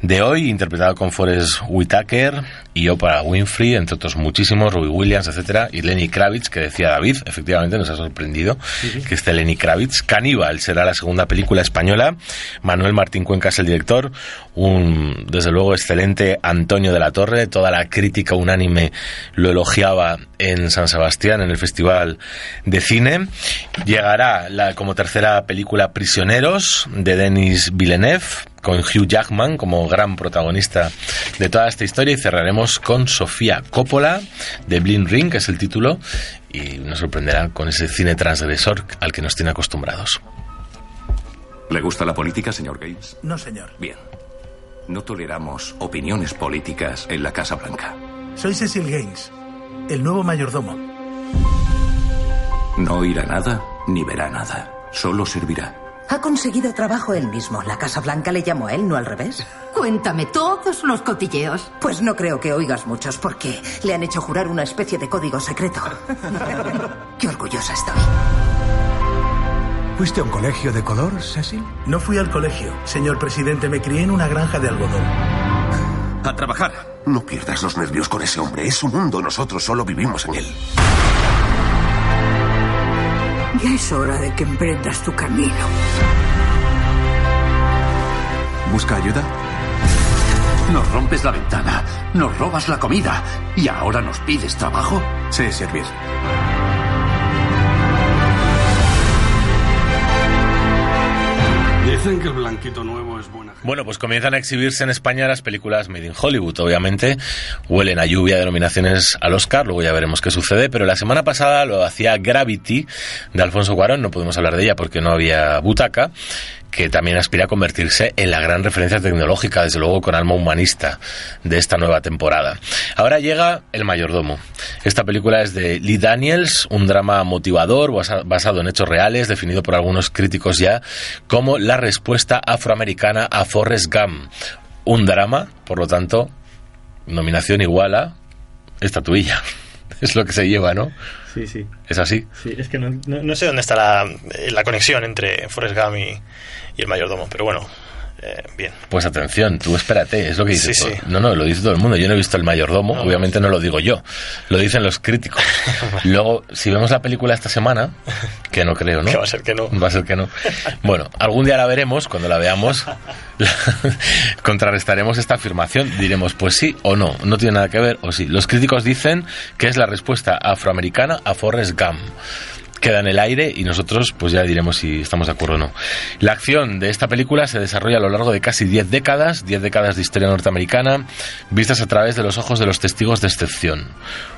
de hoy, interpretada con Forrest Whitaker y Oprah Winfrey, entre otros muchísimos, Robbie Williams, etcétera, y Lenny Kravitz, que decía David, efectivamente nos ha sorprendido que esté Lenny Kravitz. Caníbal será la segunda película española. Manuel Martín Cuenca es el director. Un, desde luego, excelente Antonio de la Torre. Toda la crítica unánime lo elogiaba en San Sebastián, en el Festival de Cine. Llegará la, como tercera película Prisioneros, de Denis Villeneuve, con Hugh Jackman como gran protagonista de toda esta historia y cerraremos con Sofía Coppola de Blind Ring, que es el título, y nos sorprenderá con ese cine transgresor al que nos tiene acostumbrados. ¿Le gusta la política, señor Gaines? No, señor. Bien. No toleramos opiniones políticas en la Casa Blanca. Soy Cecil Gaines, el nuevo mayordomo. No oirá nada ni verá nada. Solo servirá. Ha conseguido trabajo él mismo. La Casa Blanca le llamó a él, no al revés. Cuéntame todos los cotilleos. Pues no creo que oigas muchos, porque le han hecho jurar una especie de código secreto. Qué orgullosa estoy. ¿Fuiste a un colegio de color, Cecil? No fui al colegio. Señor presidente, me crié en una granja de algodón. A trabajar. No pierdas los nervios con ese hombre. Es su mundo. Nosotros solo vivimos en él. Ya es hora de que emprendas tu camino. ¿Busca ayuda? Nos rompes la ventana, nos robas la comida y ahora nos pides trabajo. Sí, servir. Dicen que el blanquito nuevo es buena. Bueno, pues comienzan a exhibirse en España las películas Made in Hollywood. Obviamente huelen a lluvia de nominaciones al Oscar, luego ya veremos qué sucede, pero la semana pasada lo hacía Gravity de Alfonso Cuarón, no podemos hablar de ella porque no había butaca que también aspira a convertirse en la gran referencia tecnológica, desde luego con alma humanista de esta nueva temporada. Ahora llega El mayordomo. Esta película es de Lee Daniels, un drama motivador basa- basado en hechos reales, definido por algunos críticos ya como la respuesta afroamericana a Forrest Gump. Un drama, por lo tanto, nominación igual a estatuilla. Es lo que se lleva, ¿no? Sí, sí. ¿Es así? Sí, es que no, no- no sé dónde está la, la conexión entre Forrest Gump y, y el mayordomo, pero bueno, eh, bien. Pues atención, tú espérate, es lo que dice Sí, todo. sí. No, no, lo dice todo el mundo. Yo no he visto el mayordomo, obviamente no lo digo yo, lo dicen los críticos. Luego, si vemos la película esta semana, que no creo, ¿no? Que va a ser que no. Va a ser que no. Bueno, algún día la veremos, cuando la veamos, contrarrestaremos esta afirmación, diremos pues sí o no, no tiene nada que ver o sí. Los críticos dicen que es la respuesta afroamericana a Forrest Gump queda en el aire y nosotros pues ya diremos si estamos de acuerdo o no. La acción de esta película se desarrolla a lo largo de casi 10 décadas, 10 décadas de historia norteamericana, vistas a través de los ojos de los testigos de excepción.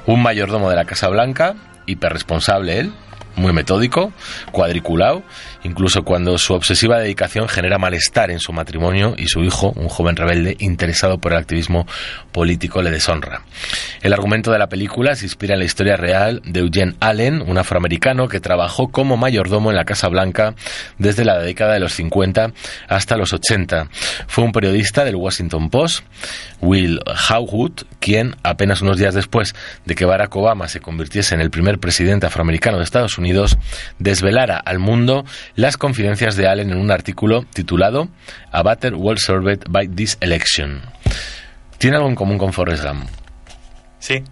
Un mayordomo de la Casa Blanca, hiperresponsable él, muy metódico, cuadriculado, incluso cuando su obsesiva dedicación genera malestar en su matrimonio y su hijo, un joven rebelde interesado por el activismo político, le deshonra. El argumento de la película se inspira en la historia real de Eugene Allen, un afroamericano que trabajó como mayordomo en la Casa Blanca desde la década de los 50 hasta los 80. Fue un periodista del Washington Post, Will Howwood, quien apenas unos días después de que Barack Obama se convirtiese en el primer presidente afroamericano de Estados Unidos, desvelara al mundo las confidencias de Allen en un artículo titulado A Better World Served by This Election. Tiene algo en común con Forrest Gump. Sí.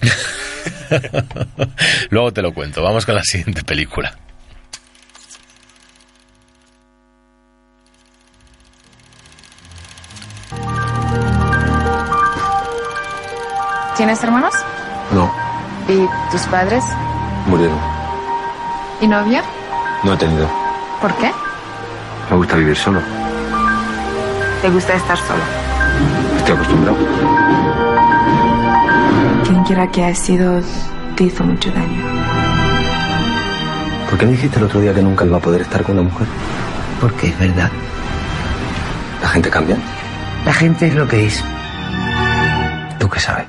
Luego te lo cuento. Vamos con la siguiente película. ¿Tienes hermanos? No, ¿Y tus padres? murieron. ¿Y novia? No he tenido. ¿Por qué? Me gusta vivir solo. ¿Te gusta estar solo? Estoy acostumbrado. Quien quiera que has sido te hizo mucho daño. ¿Por qué me dijiste el otro día que nunca iba a poder estar con una mujer? Porque es verdad. ¿La gente cambia? La gente es lo que es. ¿Tú qué sabes?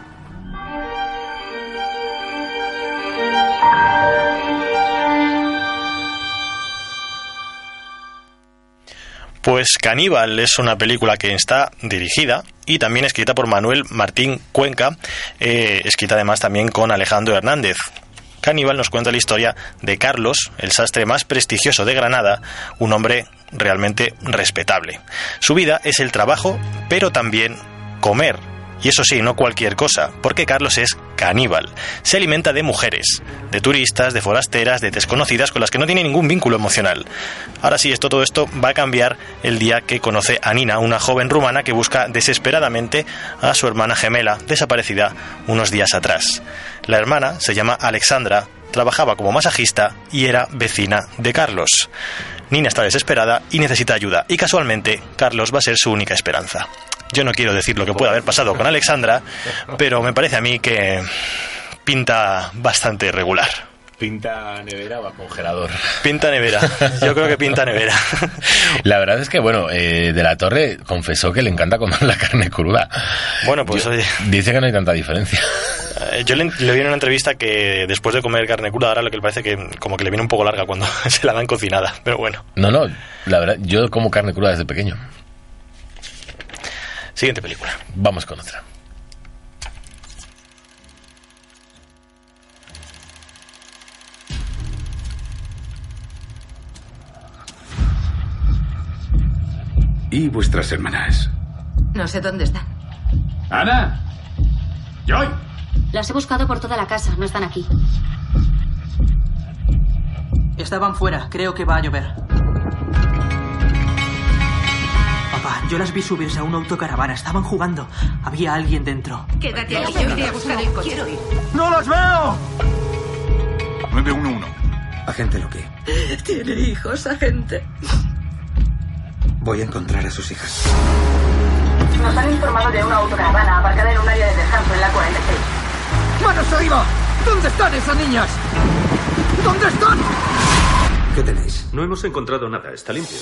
Pues Caníbal es una película que está dirigida y también escrita por Manuel Martín Cuenca, eh, escrita además también con Alejandro Hernández. Caníbal nos cuenta la historia de Carlos, el sastre más prestigioso de Granada, un hombre realmente respetable. Su vida es el trabajo, pero también comer. Y eso sí, no cualquier cosa, porque Carlos es caníbal. Se alimenta de mujeres, de turistas, de forasteras, de desconocidas con las que no tiene ningún vínculo emocional. Ahora sí, esto, todo esto va a cambiar el día que conoce a Nina, una joven rumana que busca desesperadamente a su hermana gemela, desaparecida unos días atrás. La hermana se llama Alexandra, trabajaba como masajista y era vecina de Carlos. Nina está desesperada y necesita ayuda, y casualmente Carlos va a ser su única esperanza. Yo no quiero decir lo que puede haber pasado con Alexandra, pero me parece a mí que pinta bastante regular. ¿Pinta nevera o congelador? Pinta nevera. Yo creo que pinta nevera. La verdad es que, bueno, eh, De la Torre confesó que le encanta comer la carne cruda. Bueno, pues Yo- oye. Dice que no hay tanta diferencia. Eh, Yo le, le vi en una entrevista que después de comer carne cruda, ahora lo que le parece que como que le viene un poco larga cuando se la dan cocinada. Pero bueno, No, no, la verdad, yo como carne cruda desde pequeño. Siguiente película. Vamos con otra. ¿Y vuestras hermanas? No sé dónde están. ¡Ana! ¡Joy! Las he buscado por toda la casa, no están aquí. Estaban fuera, creo que va a llover. Yo las vi subirse a una autocaravana, estaban jugando. Había alguien dentro. Quédate aquí, yo iré a buscar el coche. ¡No los veo! 911. Agente Loki. Tiene hijos, agente. Voy a encontrar a sus hijas. Nos han informado de una autocaravana aparcada en un área de descanso en la 46. ¡Manos arriba! ¿Dónde están esas niñas? ¿Dónde están? ¿Qué tenéis? No hemos encontrado nada, está limpio.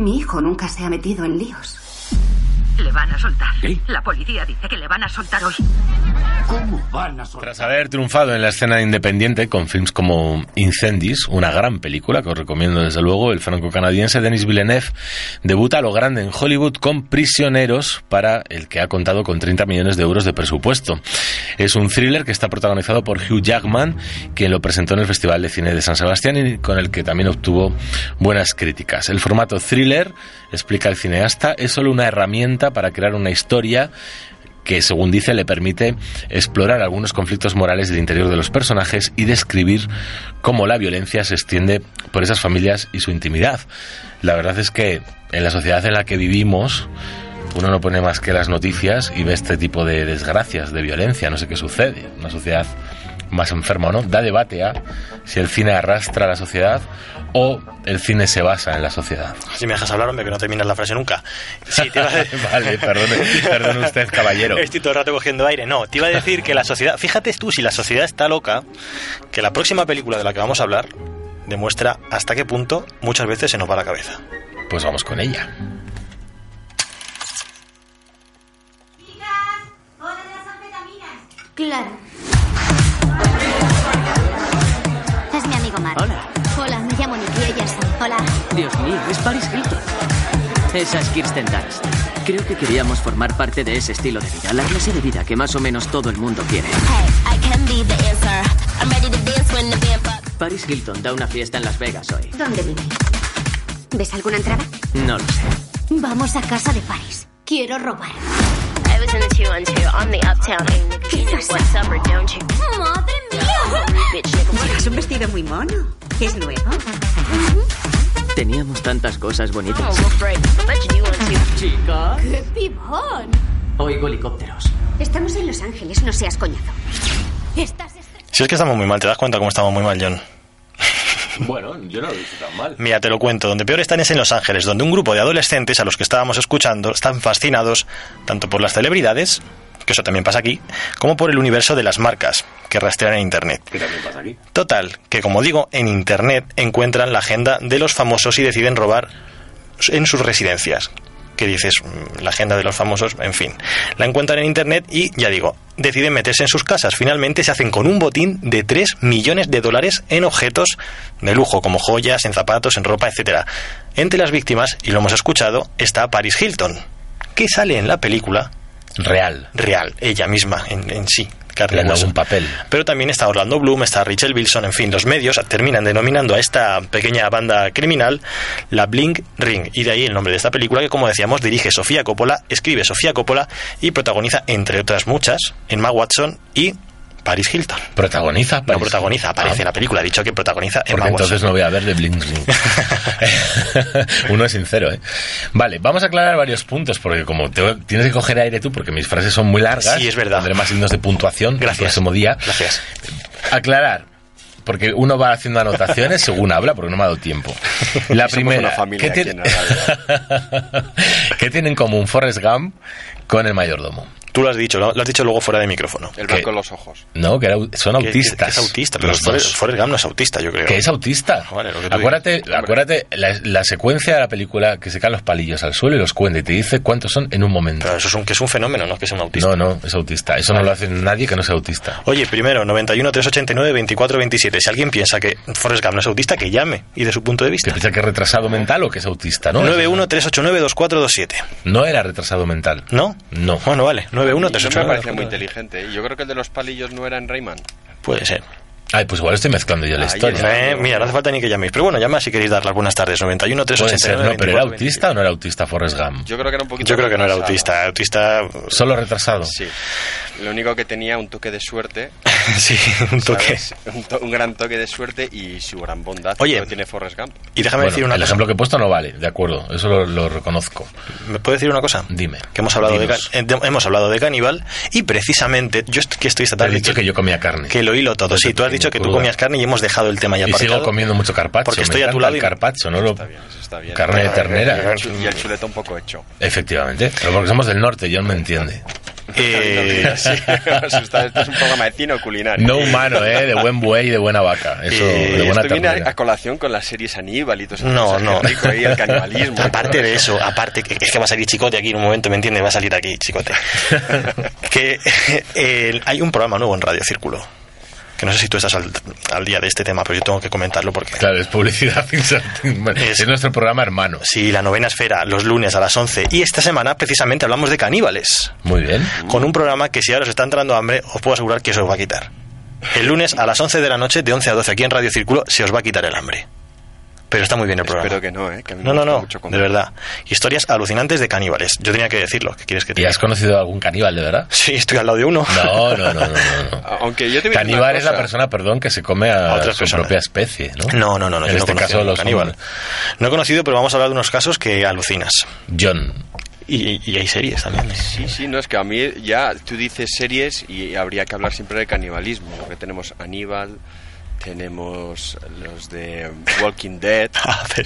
Mi hijo nunca se ha metido en líos. Le van a soltar. La policía dice que le van a soltar hoy. ¿Cómo van a soltar? Tras haber triunfado en la escena independiente con films como Incendies, una gran película que os recomiendo desde luego, el franco-canadiense Denis Villeneuve debuta a lo grande en Hollywood con Prisioneros para el que ha contado con 30 millones de euros de presupuesto. Es un thriller que está protagonizado por Hugh Jackman, quien lo presentó en el Festival de Cine de San Sebastián y con el que también obtuvo buenas críticas. El formato thriller, explica el cineasta, es solo una herramienta para crear una historia que, según dice, le permite explorar algunos conflictos morales del interior de los personajes y describir cómo la violencia se extiende por esas familias y su intimidad. La verdad es que en la sociedad en la que vivimos, uno no pone más que las noticias y ve este tipo de desgracias, de violencia, no sé qué sucede. Una sociedad más enferma o no. Da debate a si el cine arrastra a la sociedad o el cine se basa en la sociedad. Si me dejas hablar, hombre, que no terminas la frase nunca. Sí, te iba a decir... vale, perdone, perdone usted, caballero. Estoy todo el rato cogiendo aire. No, te iba a decir que la sociedad... Fíjate tú, si la sociedad está loca, que la próxima película de la que vamos a hablar demuestra hasta qué punto muchas veces se nos va la cabeza. Pues vamos con ella. Claro. Es mi amigo Mark. Hola. Hola, me llamo Nicky, Sam. Hola. Dios mío, es Paris Hilton. Esa es Kirsten Dunst. Creo que queríamos formar parte de ese estilo de vida, la clase de vida que más o menos todo el mundo quiere. I can be the answer. I'm ready to dance when the band. Paris Hilton da una fiesta en Las Vegas hoy. ¿Dónde vive? ¿Ves alguna entrada? No lo sé. Vamos a casa de Paris. Quiero robar. I was in the two on two on the uptown. Hey, you know what's up or don't you? ¡Madre Llevas un vestido muy mono. ¿Es nuevo? Teníamos tantas cosas Oh, bonitas. too. Chica. ¡Qué pibón! Oigo helicópteros. Estamos en Los Ángeles, no seas coñazo. Estás... Si es que estamos muy mal, ¿te das cuenta cómo estamos muy mal, John? Bueno, yo no lo he visto tan mal. Mira, te lo cuento. Donde peor están es en Los Ángeles, donde un grupo de adolescentes a los que estábamos escuchando están fascinados tanto por las celebridades, que eso también pasa aquí, como por el universo de las marcas que rastrean en Internet. Que también pasa aquí. Total, que como digo, en Internet encuentran la agenda de los famosos y deciden robar en sus residencias. Que dices, Mm, la agenda de los famosos, en fin. La encuentran en Internet y, ya digo, deciden meterse en sus casas. Finalmente se hacen con un botín de 3 millones de dólares en objetos de lujo, como joyas, en zapatos, en ropa, etc. Entre las víctimas, y lo hemos escuchado, está Paris Hilton, que sale en la película Real. real, ella misma, en, en sí. hueso. algún papel. Pero también está Orlando Bloom, está Rachel Wilson, en fin, los medios terminan denominando a esta pequeña banda criminal la Blink Ring. Y de ahí el nombre de esta película que, como decíamos, dirige Sofía Coppola, escribe Sofía Coppola y protagoniza, entre otras muchas, Emma Watson y Paris Hilton. ¿Protagoniza? No Paris protagoniza, aparece Ah. en la película. Ha dicho que protagoniza Emma entonces no voy a ver de Bling Ring. Uno es sincero, ¿eh? Vale, vamos a aclarar varios puntos, porque como te- tienes que coger aire tú, porque mis frases son muy largas. Sí, es verdad. Tendré más signos de puntuación el Gracias. próximo día. Gracias. Aclarar. Porque uno va haciendo anotaciones según habla, porque no me ha dado tiempo. La Somos primera, una familia ¿qué, tiene- en ¿qué tienen en común Forrest Gump con el mayordomo? Tú lo has dicho, lo has dicho luego fuera de micrófono. El blanco en los ojos. No, que era- son Que- que- autistas. que es autista, pero Forrest. Forrest Gump no es autista, yo creo. Que es autista. Vale, lo que tú acuérdate, acuérdate la, la secuencia de la película que se caen los palillos al suelo y los cuenta y te dice cuántos son en un momento. Pero eso es un, que es un fenómeno, no es que sea un autista. No, no, es autista. Eso no lo hace nadie que no sea autista. Oye, primero, 91 389 24 27. Si alguien piensa que Forrest Gump no es autista, que llame y de su punto de ¿Te vista. piensa que es retrasado mental o que es autista? No, 91 389 2427. no era retrasado mental. ¿No? No. Bueno, vale. 91 Y no me 389 parece muy inteligente. Yo creo que el de los palillos no era en Rayman. Puede ser. Ay, pues igual estoy mezclando yo la Ahí historia. Eh, mira, no hace falta ni que llaméis. Pero bueno, llama si queréis dar las buenas tardes. 91 Puede ser, 389 no, pero ¿era 24 autista o no era autista Forrest Gump? Yo creo que era un poquito. Yo creo que no era autista. Autista. Solo retrasado. Sí. Lo único que tenía un toque de suerte. sí, un toque. Un, to- un gran toque de suerte y su gran bondad. Oye, que tiene Forrest Gump. Y déjame Bueno, decir una el cosa. ejemplo que he puesto no vale, de acuerdo, eso lo, lo reconozco. ¿Me puedo decir una cosa? Dime. Que hemos hablado, de, Dinos. eh, de- hemos hablado de caníbal y precisamente, yo est- que estoy esta Te he tarde... dicho que yo comía carne. que lo hilo todo. Sí, tú has dicho que tú comías carne y hemos dejado el tema ya Y sigo aparcado. comiendo mucho carpaccio. Porque estoy a tu lado el y- carpaccio, ¿no? Lo- Está bien, eso está bien. Carne de ternera. Y el chuleta un poco hecho. Efectivamente, pero porque somos del norte, John me entiende. Eh, Sí, asusta, Esto es un programa de cine o culinario. No humano, ¿eh? De buen buey y de buena vaca. Eso, Eh, de buena Esto viene a, a colación con las series Aníbal y todo eso. No, cosas, no. rico el canibalismo. Aparte de eso, aparte que es que va a salir Chicote aquí en un momento, ¿me entiendes? Va a salir aquí Chicote. que eh, hay un programa nuevo en Radio Círculo. Que no sé si tú estás al, al día de este tema, pero yo tengo que comentarlo porque... Claro, es publicidad. Bueno, es, nuestro programa hermano. Sí, la novena esfera, los lunes a las 11. Y esta semana precisamente hablamos de caníbales. Muy bien. Con un programa que si ahora os está entrando hambre, os puedo asegurar que se os va a quitar. El lunes a las 11 de la noche, de 11 a 12 aquí en Radio Círculo, se os va a quitar el hambre. Pero está muy bien el programa. Espero que no, ¿eh? Que a mí me No, no, no, mucho de verdad. Historias alucinantes de caníbales. Yo tenía que decirlo. ¿Qué quieres que te ¿Y has conocido algún caníbal de verdad? Sí, estoy al lado de uno. No, no, no, no. no, no. Aunque yo te a Caníbal es la persona, perdón, que se come a, A otras su propia especie, ¿no? No, no, no, no. En yo este no caso, a los caníbal. No he conocido, pero vamos a hablar de unos casos que alucinas. John. Y, y hay series también. ¿eh? Sí, sí, no, es que a mí ya tú dices series y habría que hablar siempre de canibalismo, porque tenemos Aníbal, tenemos los de Walking Dead.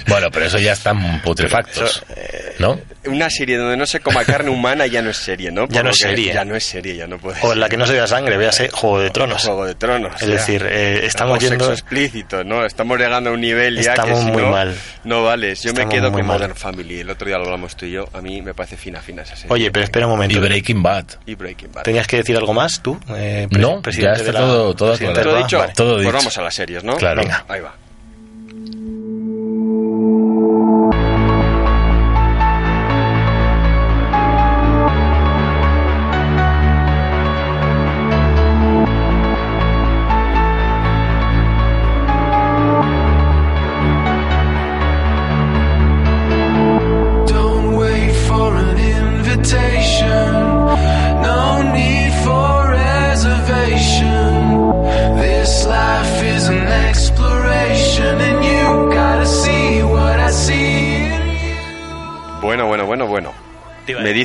Bueno, pero eso ya están putrefactos, eh, ¿no? Una serie donde no se coma carne humana ya no es serie, ¿no? Ya no es serie. Ya no es serie, ya no puede O en la que no se vea sangre, véase Juego de Tronos. Juego de Tronos. Es ya. decir, eh, estamos yendo... explícito, ¿no? Estamos llegando a un nivel ya Estamos que si muy no, mal. no vales. Yo Estamos me quedo con mal. Modern Family. El otro día lo hablamos tú y yo. A mí me parece fina, fina esa serie. Oye, pero espera un momento. Y Breaking Bad. Y Breaking Bad. ¿Tenías que decir algo más tú? eh, No, presidente ya está de la- todo- todo del ¿Todo dicho? Vale. Todo pues dicho. vamos a las series, ¿no? Claro. Venga. Ahí va.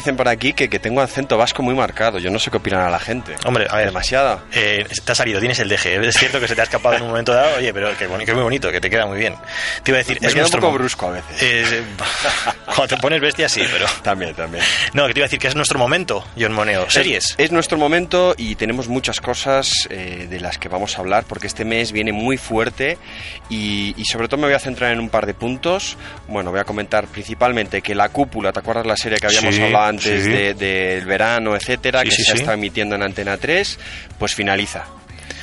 Dicen por aquí que, que tengo acento vasco muy marcado. Yo no sé qué opinará la gente. Hombre, a ver. Demasiada. Eh, te ha salido, tienes el DG. Es cierto que se te ha escapado en un momento dado, oye, pero que, que muy bonito, que te queda muy bien. Te iba a decir, Me es queda un poco brusco a veces. Eh, cuando te pones bestia, sí, pero. También, también. No, que te iba a decir que es nuestro momento, John Moneo. Series. Es, es nuestro momento y tenemos muchas cosas eh, de las que vamos a hablar porque este mes viene muy fuerte y, y sobre todo me voy a centrar en un par de puntos. Bueno, voy a comentar principalmente que La Cúpula, ¿te acuerdas la serie que habíamos Sí, hablado antes sí. de- del verano, etcétera, Sí, que sí, se está emitiendo en Antena 3? Pues finaliza.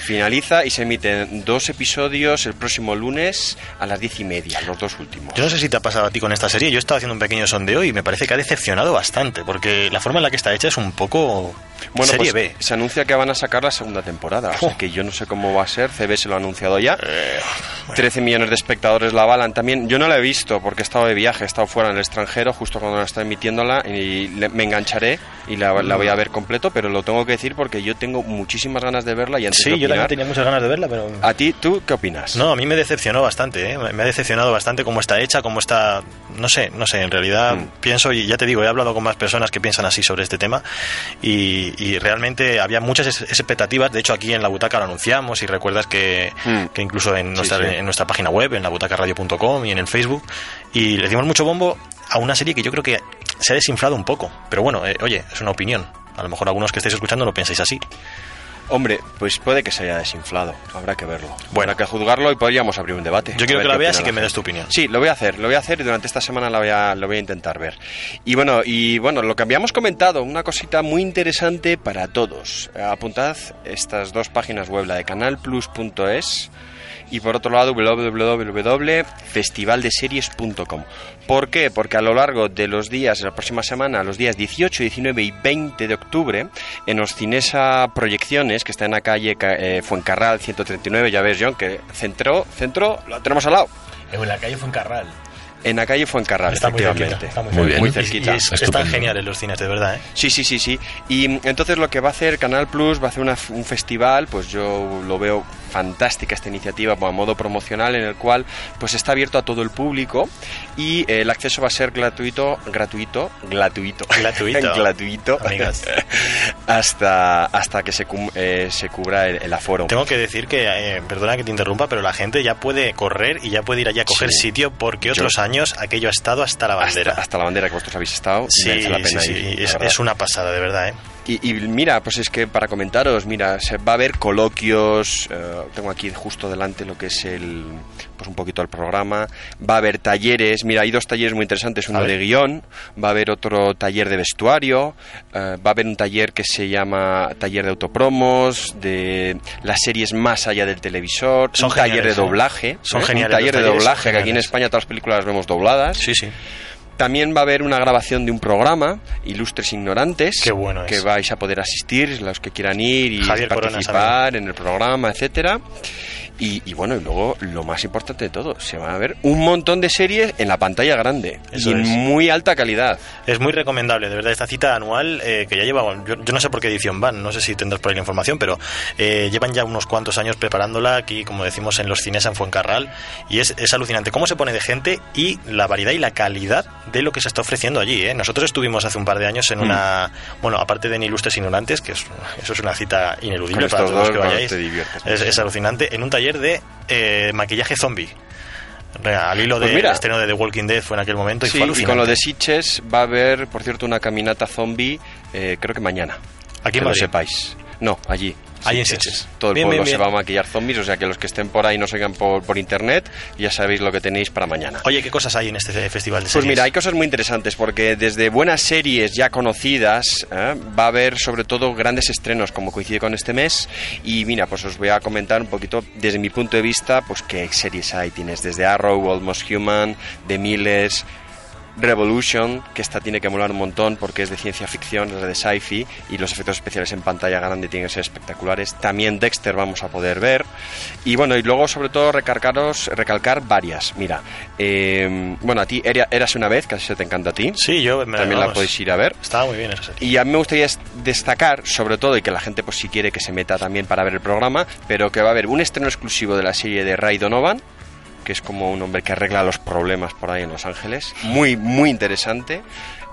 Finaliza y se emiten dos episodios el próximo lunes a las diez y media, los dos últimos. Yo no sé si te ha pasado a ti con esta serie. Yo he estado haciendo un pequeño sondeo y me parece que ha decepcionado bastante, porque la forma en la que está hecha es un poco Bueno, serie pues B. se anuncia que van a sacar la segunda temporada, o sea que yo no sé cómo va a ser, CB se lo ha anunciado ya. Eh, 13 millones de espectadores la avalan también. Yo no la he visto porque he estado de viaje, he estado fuera en el extranjero justo cuando la está emitiéndola y me engancharé y la, la voy a ver completo, pero lo tengo que decir porque yo tengo muchísimas ganas de verla y antes Sí, yo también opinar, tenía muchas ganas de verla, pero... ¿A ti, tú qué opinas? No, a mí me decepcionó bastante, ¿eh? me ha decepcionado bastante cómo está hecha, cómo está, no sé, no sé, en realidad Mm. pienso, y ya te digo, he hablado con más personas que piensan así sobre este tema, y, y realmente había muchas expectativas, de hecho aquí en la butaca lo anunciamos, y recuerdas que, Mm. que incluso en nuestra, sí. en nuestra página web, en la butacaradio.com y en el Facebook, y le dimos mucho bombo a una serie que yo creo que se ha desinflado un poco, pero bueno, eh, oye, es una opinión, a lo mejor algunos que estáis escuchando lo pensáis así. Hombre, pues puede que se haya desinflado, habrá que verlo. Bueno, hay que juzgarlo y podríamos abrir un debate. Yo quiero que la veas y que me des tu opinión. Sí, lo voy a hacer, lo voy a hacer y durante esta semana la voy a, lo voy a intentar ver. Y bueno, y bueno, lo que habíamos comentado, una cosita muy interesante para todos. Apuntad estas dos páginas web, la de canalplus.es y por otro lado www.festivaldeseries.com. ¿Por qué? Porque a lo largo de los días, de la próxima semana, los días 18, 19 y 20 de octubre, en Oscinesa Proyecciones, que está en la calle Ca- eh, Fuencarral 139, ya ves John, que centro, centro, lo tenemos al lado. En la calle Fuencarral. En la calle Fuencarral, Está muy cerquita, efectivamente. está muy Muy cerquita. bien. Muy Y- cerquita. y es- están geniales los cines, de verdad, ¿eh? Sí, sí, sí, sí. Y entonces lo que va a hacer Canal Plus va a hacer una- un festival, pues yo lo veo fantástica esta iniciativa a modo promocional en el cual pues está abierto a todo el público y eh, el acceso va a ser gratuito, gratuito, gratuito, Gratuito. gratuito, hasta hasta que se cum- eh, se cubra el, el aforo. Tengo que decir que, eh, perdona que te interrumpa, pero la gente ya puede correr y ya puede ir allí a coger Sí. sitio porque Yo- otros años aquello ha estado hasta la bandera. Hasta, hasta la bandera que vosotros habéis estado, Sí, la pena sí, sí, es, una pasada, de verdad, ¿eh? Y, y mira, pues es que para comentaros, mira, se va a haber coloquios, eh, tengo aquí justo delante lo que es el, pues un poquito el programa, va a haber talleres, mira, hay dos talleres muy interesantes, uno de guion, va a haber otro taller de vestuario, eh, va a haber un taller que se llama taller de autopromos, de las series más allá del televisor, Son un taller de geniales, ¿eh? doblaje, Son ¿eh? geniales, un taller de doblaje, que aquí en geniales. España todas las películas las vemos dobladas. Sí, sí. También va a haber una grabación de un programa, Ilustres Ignorantes, Qué bueno que es. vais a poder asistir, los que quieran ir y Javier Corona, participar en el programa, etcétera. Y, y bueno, y luego lo más importante de todo, se van a ver un montón de series en la pantalla grande Eso y en muy alta calidad. Es muy recomendable, de verdad, esta cita anual eh, que ya lleva, yo, yo no sé por qué edición van, no sé si tendrás por ahí la información, pero eh, llevan ya unos cuantos años preparándola aquí, como decimos, en los cines en Fuencarral, y es, es alucinante cómo se pone de gente y la variedad y la calidad de lo que se está ofreciendo allí. ¿eh? Nosotros estuvimos hace un par de años en una, bueno, aparte de en Ilustres Ignorantes, que es, eso es una cita ineludible para todos los que vayáis, es alucinante, en un taller de eh, maquillaje zombie. Al hilo Pues del mira. estreno de The Walking Dead fue en aquel momento y Sí, fue y con lo de Sitges va a haber, por cierto, una caminata zombie, eh, creo que mañana. Aquí que lo sepáis. No, allí. Allí en Sitges. Todo el Bien, pueblo bien, se bien. va a maquillar zombies, o sea que los que estén por ahí nos oigan por, por internet, ya sabéis lo que tenéis para mañana. Oye, ¿qué cosas hay en este festival de Pues series? mira, hay cosas muy interesantes porque desde buenas series ya conocidas ¿eh? va a haber sobre todo grandes estrenos como coincide con este mes y mira, pues os voy a comentar un poquito desde mi punto de vista pues qué series hay. Tienes desde Arrow, Almost Human, The Miles, Revolution, que esta tiene que molar un montón porque es de ciencia ficción, es de sci-fi y los efectos especiales en pantalla grande tienen que ser espectaculares. También Dexter vamos a poder ver. Y bueno, y luego sobre todo recalcaros, recalcar varias. Mira, eh, bueno, a ti Era- Eras una vez, que así se te encanta a ti. Sí, yo me- También la podéis ir a ver. Estaba muy bien esa. Y a mí me gustaría es- destacar, sobre todo, y que la gente, pues si quiere que se meta también para ver el programa, pero que va a haber un estreno exclusivo de la serie de Ray Donovan, que es como un hombre que arregla los problemas por ahí en Los Ángeles. Muy, muy interesante.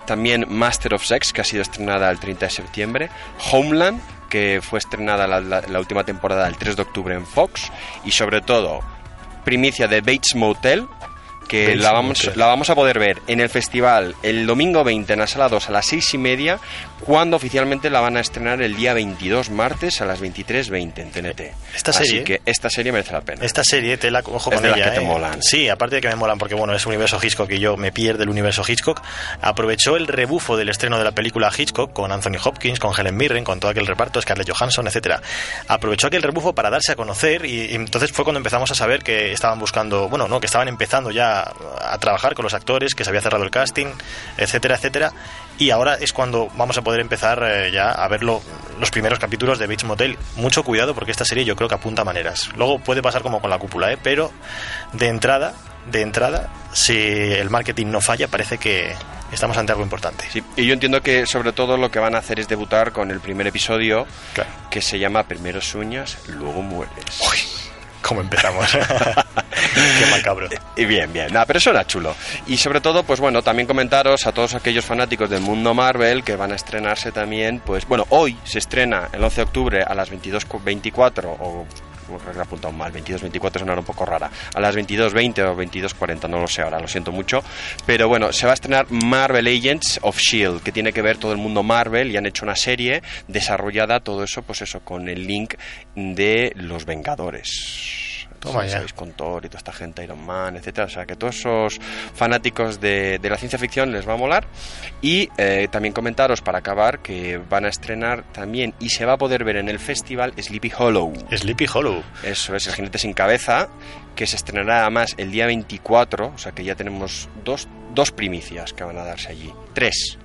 También Master of Sex, que ha sido estrenada el 30 de septiembre. Homeland, que fue estrenada la, la- la última temporada el 3 de octubre en Fox. Y sobre todo, primicia de Bates Motel, que la vamos, la vamos a poder ver en el festival el domingo 20 en la sala 2 a las 6 y media, cuando oficialmente la van a estrenar el día 22 martes a las 23.20 en TNT. Esta Así serie- que esta serie merece la pena. Esta serie te la cojo Es con de las ella. que te ¿eh? molan. Sí, aparte de que me molan porque bueno, es universo Hitchcock y yo me pierdo el universo Hitchcock. Aprovechó el rebufo del estreno de la película Hitchcock con Anthony Hopkins, con Helen Mirren, con todo aquel reparto, Scarlett Johansson, etcétera. Aprovechó aquel rebufo para darse a conocer y, y entonces fue cuando empezamos a saber que estaban buscando, bueno, no, que estaban empezando ya a trabajar con los actores, que se había cerrado el casting, etcétera, etcétera. Y ahora es cuando vamos a poder empezar eh, ya a ver lo- los primeros capítulos de Bates Motel. Mucho cuidado porque esta serie yo creo que apunta a maneras. Luego puede pasar como con la cúpula, ¿eh? pero de entrada, de entrada, si el marketing no falla, parece que estamos ante algo importante. Sí, y yo entiendo que sobre todo lo que van a hacer es debutar con el primer episodio Claro. que se llama Primero sueñas, luego mueres. ¿Cómo empezamos? Qué macabro. Y bien, bien. Nada, pero eso era chulo. Y sobre todo, pues bueno, también comentaros a todos aquellos fanáticos del mundo Marvel que van a estrenarse también, pues bueno, hoy se estrena el 11 de octubre a las 22.24 o he apuntado mal, 22.24 es un poco rara, a las 22.20 o 22.40, no lo sé ahora, lo siento mucho, pero bueno, se va a estrenar Marvel Agents of S.H.I.E.L.D., que tiene que ver todo el mundo Marvel y han hecho una serie desarrollada, todo eso, pues eso, con el link de los Vengadores. Toma Sí, ya. con Thor y toda esta gente, Iron Man, etcétera. O sea, que todos esos fanáticos de, de la ciencia ficción les va a molar. Y eh, también comentaros para acabar que van a estrenar también y se va a poder ver en el festival Sleepy Hollow. Sleepy Hollow. Eso es, el jinete sin cabeza, que se estrenará además el día 24. O sea, que ya tenemos dos, dos primicias que van a darse allí. Tres.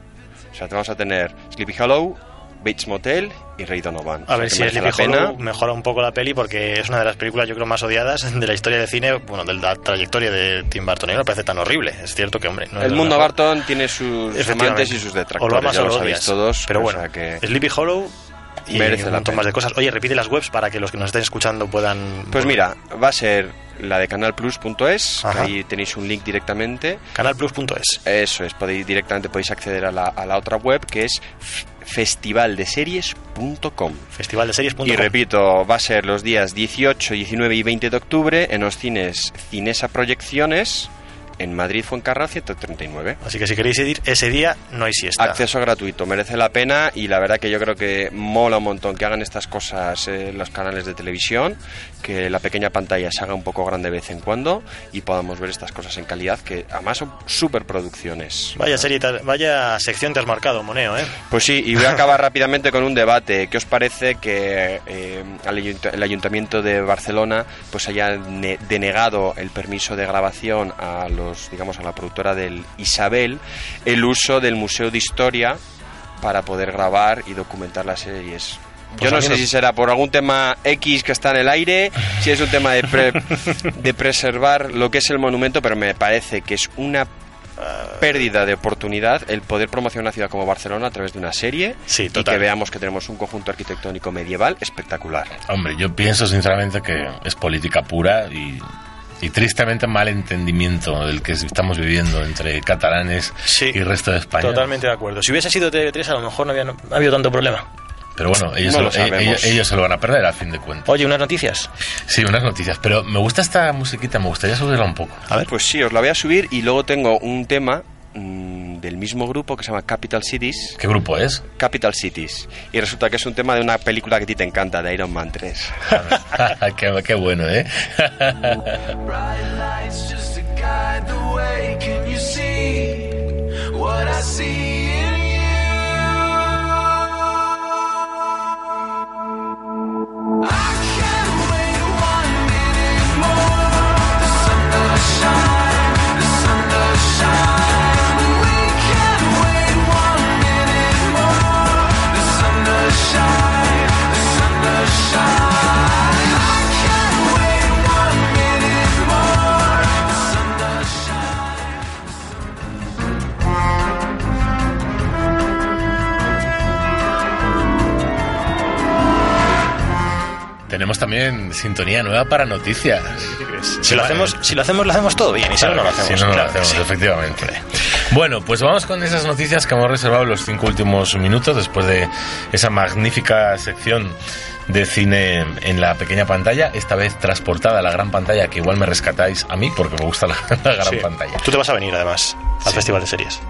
O sea, vamos a tener Sleepy Hollow, Bates Motel y Ray Donovan. A ver si Sleepy la pena. Hollow mejora un poco la peli porque es una de las películas yo creo más odiadas de la historia del cine, bueno, de la trayectoria de Tim Burton. Y no me parece tan horrible. Es cierto que, hombre, no El mundo. Barton tiene sus amantes y sus O lo detractores, amas ya o lo lo sabéis todos. Pero bueno, que Sleepy Hollow y Merece un montón más de cosas. Oye, repite las webs para que los que nos estén escuchando puedan... Pues mira, va a ser la de canalplus.es, ahí tenéis un link directamente. Canalplus.es. Eso es, podéis, directamente podéis acceder a la, a la otra web que es festivaldeseries.com. Festivaldeseries.com. Y repito, va a ser los días 18, 19 y 20 de octubre en los cines Cinesa Proyecciones en Madrid Fuencarral 139. Así que si queréis ir ese día, no hay siesta. Acceso gratuito, merece la pena y la verdad que yo creo que mola un montón que hagan estas cosas en los canales de televisión, que la pequeña pantalla se haga un poco grande de vez en cuando y podamos ver estas cosas en calidad que además son superproducciones. Vaya serie, vaya sección te has marcado, Moneo, ¿eh? Pues sí, y voy a acabar rápidamente con un debate. ¿Qué os parece que eh, el Ayuntamiento de Barcelona pues haya ne- denegado el permiso de grabación a los, digamos, a la productora del Isabel el uso del Museo de Historia para poder grabar y documentar las series? Pues Yo no sé no- si será por algún tema X que está en el aire, si es un tema de, pre- de preservar lo que es el monumento, pero me parece que es una pérdida de oportunidad el poder promocionar una ciudad como Barcelona a través de una serie y total. que veamos que tenemos un conjunto arquitectónico medieval espectacular. Hombre, yo pienso sinceramente que es política pura y, y tristemente mal entendimiento el que estamos viviendo entre catalanes y resto de España. Totalmente de acuerdo. Si hubiese sido TV3, a lo mejor no había no ha habido tanto problema. Pero bueno, ellos, No se lo ellos, ellos se lo van a perder a fin de cuentas. Oye, unas noticias. Sí, unas noticias. Pero me gusta esta musiquita, me gustaría subirla un poco. A ver, pues sí, os la voy a subir y luego tengo un tema mm, del mismo grupo que se llama Capital Cities. ¿Qué grupo es? Capital Cities. Y resulta que es un tema de una película que a ti te encanta, de Iron Man 3. qué, qué bueno, ¿eh? What I see Tenemos también sintonía nueva para noticias. Si lo hacemos, si lo hacemos, lo hacemos todo bien. Y si no, no lo hacemos. Si no, no lo hacemos, sí. efectivamente. Bueno, pues vamos con esas noticias que hemos reservado los cinco últimos minutos después de esa magnífica sección de cine en la pequeña pantalla, esta vez transportada a la gran pantalla, que igual me rescatáis a mí porque me gusta la, la gran Sí. pantalla. Tú te vas a venir, además, al Festival de Series.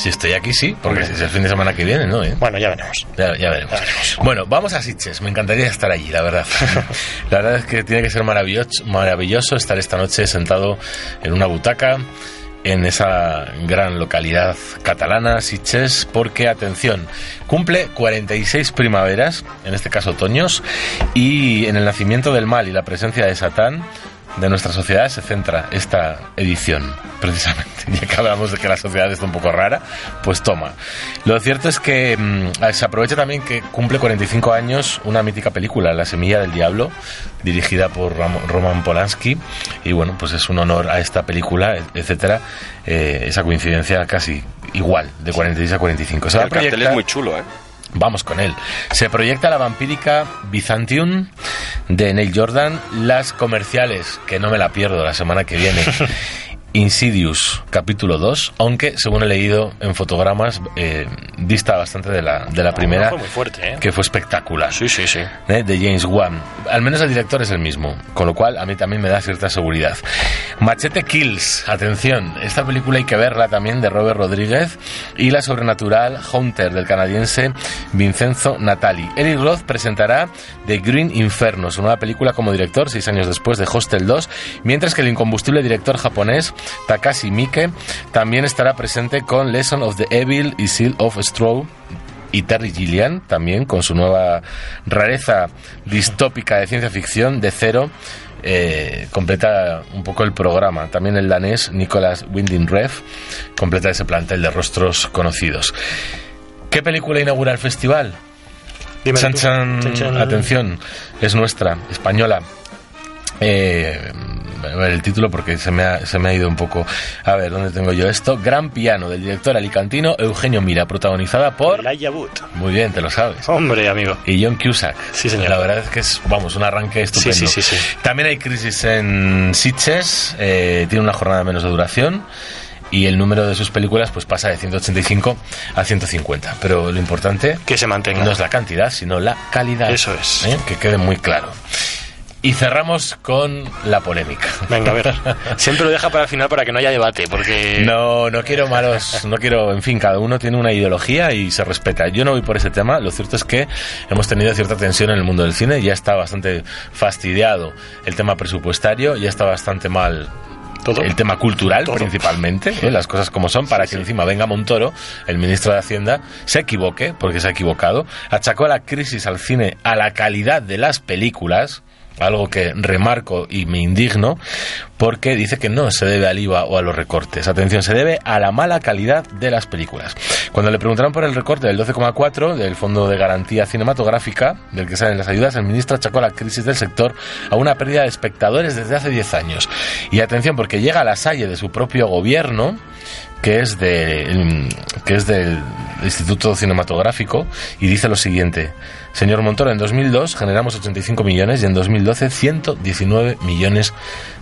Si estoy aquí, sí, porque es el fin de semana que viene, ¿no? ¿Eh? Bueno, ya veremos. Ya, ya veremos. Bueno, vamos a Sitges. Me encantaría estar allí, la verdad. la verdad es que tiene que ser maravilloso, maravilloso estar esta noche sentado en una butaca en esa gran localidad catalana, Sitges, porque, atención, cumple 46 primaveras, en este caso otoños, y en el nacimiento del mal y la presencia de Satán de nuestra sociedad se centra esta edición, precisamente. Ya que hablamos de que la sociedad está un poco rara, pues toma. Lo cierto es que mm, se aprovecha también que cumple 45 años una mítica película, La Semilla del Diablo, dirigida por Ram- Roman Polanski. Y bueno, pues es un honor a esta película, et- etcétera. eh, esa coincidencia casi igual, de 46 a 45. Se va a el cartel es muy chulo, ¿eh? Vamos con él. Se proyecta la vampírica Byzantium de Neil Jordan, las comerciales, que no me la pierdo la semana que viene. Insidious, capítulo 2, aunque según he leído en fotogramas, eh, dista bastante de la, de la primera, Fue muy fuerte, ¿eh? que fue espectacular. Sí, sí, sí. ¿eh? de James Wan. Al menos el director es el mismo, con lo cual a mí también me da cierta seguridad. Machete Kills, atención, esta película hay que verla también de Robert Rodríguez y la sobrenatural Hunter del canadiense Vincenzo Natali. Eric Roth presentará The Green Inferno, su nueva película como director, seis años después de Hostel 2, mientras que el incombustible director japonés Takashi Miike también estará presente con Lesson of the Evil y Seal of Straw y Terry Gilliam, también con su nueva rareza distópica de ciencia ficción de cero, eh, completa un poco el programa. También el danés Nicolas Winding Ref completa ese plantel de rostros conocidos. ¿Qué película inaugura el festival? Chan, chan. atención, es nuestra, española. Eh, a ver el título porque se me, ha, se me ha ido un poco. A ver, ¿dónde tengo yo esto? Gran piano del director alicantino Eugenio Mira, protagonizada por. Elijah Wood. Muy bien, te lo sabes. Hombre, amigo. Y John Cusack. Sí, señor. La verdad es que es, vamos, un arranque estupendo. Sí, sí, sí, sí. También hay crisis en Sitges, eh, tiene una jornada menos de duración y el número de sus películas pues pasa de 185 a 150. Pero lo importante Que se mantenga. no es la cantidad, sino la calidad. Eso es. ¿eh? Que quede muy claro. Y cerramos con la polémica. Venga, a ver. Siempre lo deja para el final para que no haya debate, porque... No, no quiero malos, no quiero, en fin, cada uno tiene una ideología y se respeta. Yo no voy por ese tema, lo cierto es que hemos tenido cierta tensión en el mundo del cine, ya está bastante fastidiado el tema presupuestario, ya está bastante mal Todo. el tema cultural Todo. principalmente, ¿eh? las cosas como son, para que encima venga Montoro, el ministro de Hacienda, se equivoque, porque se ha equivocado, achacó la crisis al cine a la calidad de las películas, algo que remarco y me indigno, porque dice que no se debe al IVA o a los recortes. Atención, se debe a la mala calidad de las películas. Cuando le preguntaron por el recorte del 12,4 del Fondo de Garantía Cinematográfica, del que salen las ayudas, el ministro achacó la crisis del sector a una pérdida de espectadores desde hace 10 años. Y atención, porque llega a la salle de su propio gobierno, que es, de, el- que es del Instituto Cinematográfico, y dice lo siguiente. Señor Montoro, en 2002 generamos 85 millones y en 2012 119 millones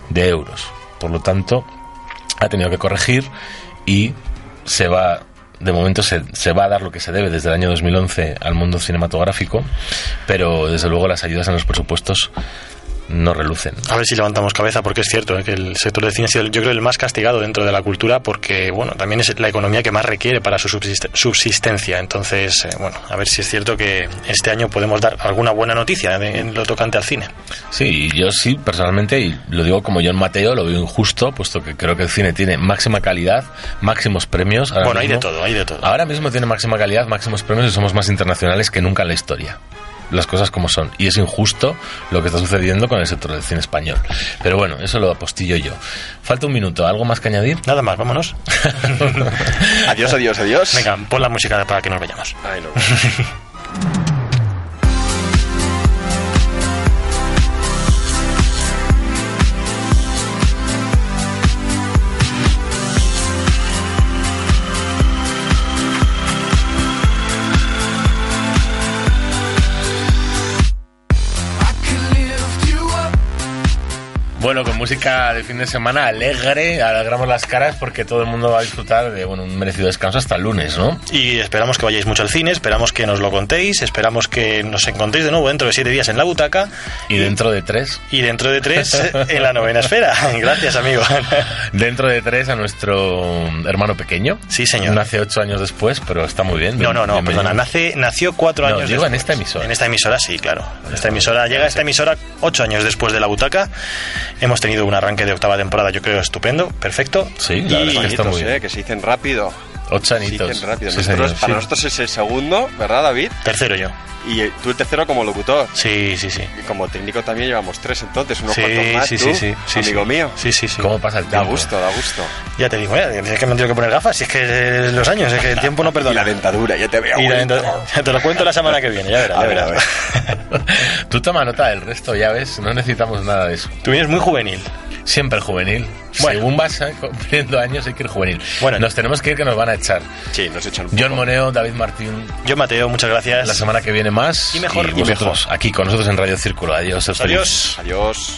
de euros. Por lo tanto, ha tenido que corregir y se va de momento se, va a dar lo que se debe desde el año 2011 al mundo cinematográfico, pero desde luego las ayudas en los presupuestos no relucen. A ver si levantamos cabeza, porque es cierto ¿eh? que el sector del cine ha sido, yo creo, el más castigado dentro de la cultura, porque, bueno, también es la economía que más requiere para su subsist- subsistencia. Entonces, eh, bueno, a ver si es cierto que este año podemos dar alguna buena noticia en lo tocante al cine. Sí, yo sí, personalmente, y lo digo como John Mateo, lo veo injusto, puesto que creo que el cine tiene máxima calidad, máximos premios. ahora bueno, hay de mismo. todo, hay de todo. Ahora mismo tiene máxima calidad, máximos premios y somos más internacionales que nunca en la historia. Las cosas como son. Y es injusto lo que está sucediendo con el sector del cine español. Pero bueno, eso lo apostillo yo. Falta un minuto. ¿Algo más que añadir? Nada más, vámonos. Adiós, adiós, adiós. Venga, pon la música para que nos vayamos. Ay, no. música de fin de semana alegre, alegramos las caras porque todo el mundo va a disfrutar de bueno, un merecido descanso hasta el lunes, ¿no? Y esperamos que vayáis mucho al cine, esperamos que nos lo contéis, esperamos que nos encontréis de nuevo dentro de siete días en la butaca Y dentro de tres. y dentro de tres en la novena esfera. Gracias, amigo. Dentro de tres a nuestro hermano pequeño. Sí, señor. Nace ocho años después, pero está muy bien. No, no, no, perdona, nace, nació cuatro No, años digo en después. esta emisora. En esta emisora, sí, claro. En esta emisora, llega esta emisora ocho años después de la butaca. Hemos tenido un arranque de octava temporada, yo creo, estupendo, perfecto. Sí, la verdad es que está muy Añitos, bien. eh, que se dicen rápido. Ocho Se añitos. dicen rápido. Sí, Nosotros- señor, para sí. nosotros es el segundo, ¿verdad, David? Tercero yo. Y eh, tú el tercero como locutor. Sí, sí, sí. Y como técnico también llevamos tres entonces, unos Sí, cuantos más. sí, tú, sí, sí, sí, amigo sí. mío. Sí, sí, sí. ¿Cómo pasa el Da tiempo? gusto, da gusto. Ya te digo, eh, es que me han tenido que poner gafas, si es que los años, es que el tiempo no Y perdona. la dentadura, ya te veo. Y la dentadura- te lo cuento la semana que viene, ya verás. A ya ver, a verás. Tú toma nota del resto, ya ves, no necesitamos nada de eso. Tú vienes muy juvenil. Siempre juvenil. Bueno. Según vas eh, cumpliendo años hay que ir juvenil. Bueno. nos tenemos que ir que nos van a echar. Sí, nos echan un John. Moneo, David Martín, Yo, Mateo, muchas gracias. la semana que viene más. Y mejor, y vosotros aquí con nosotros en Radio Círculo. Adiós. Adiós. Adiós.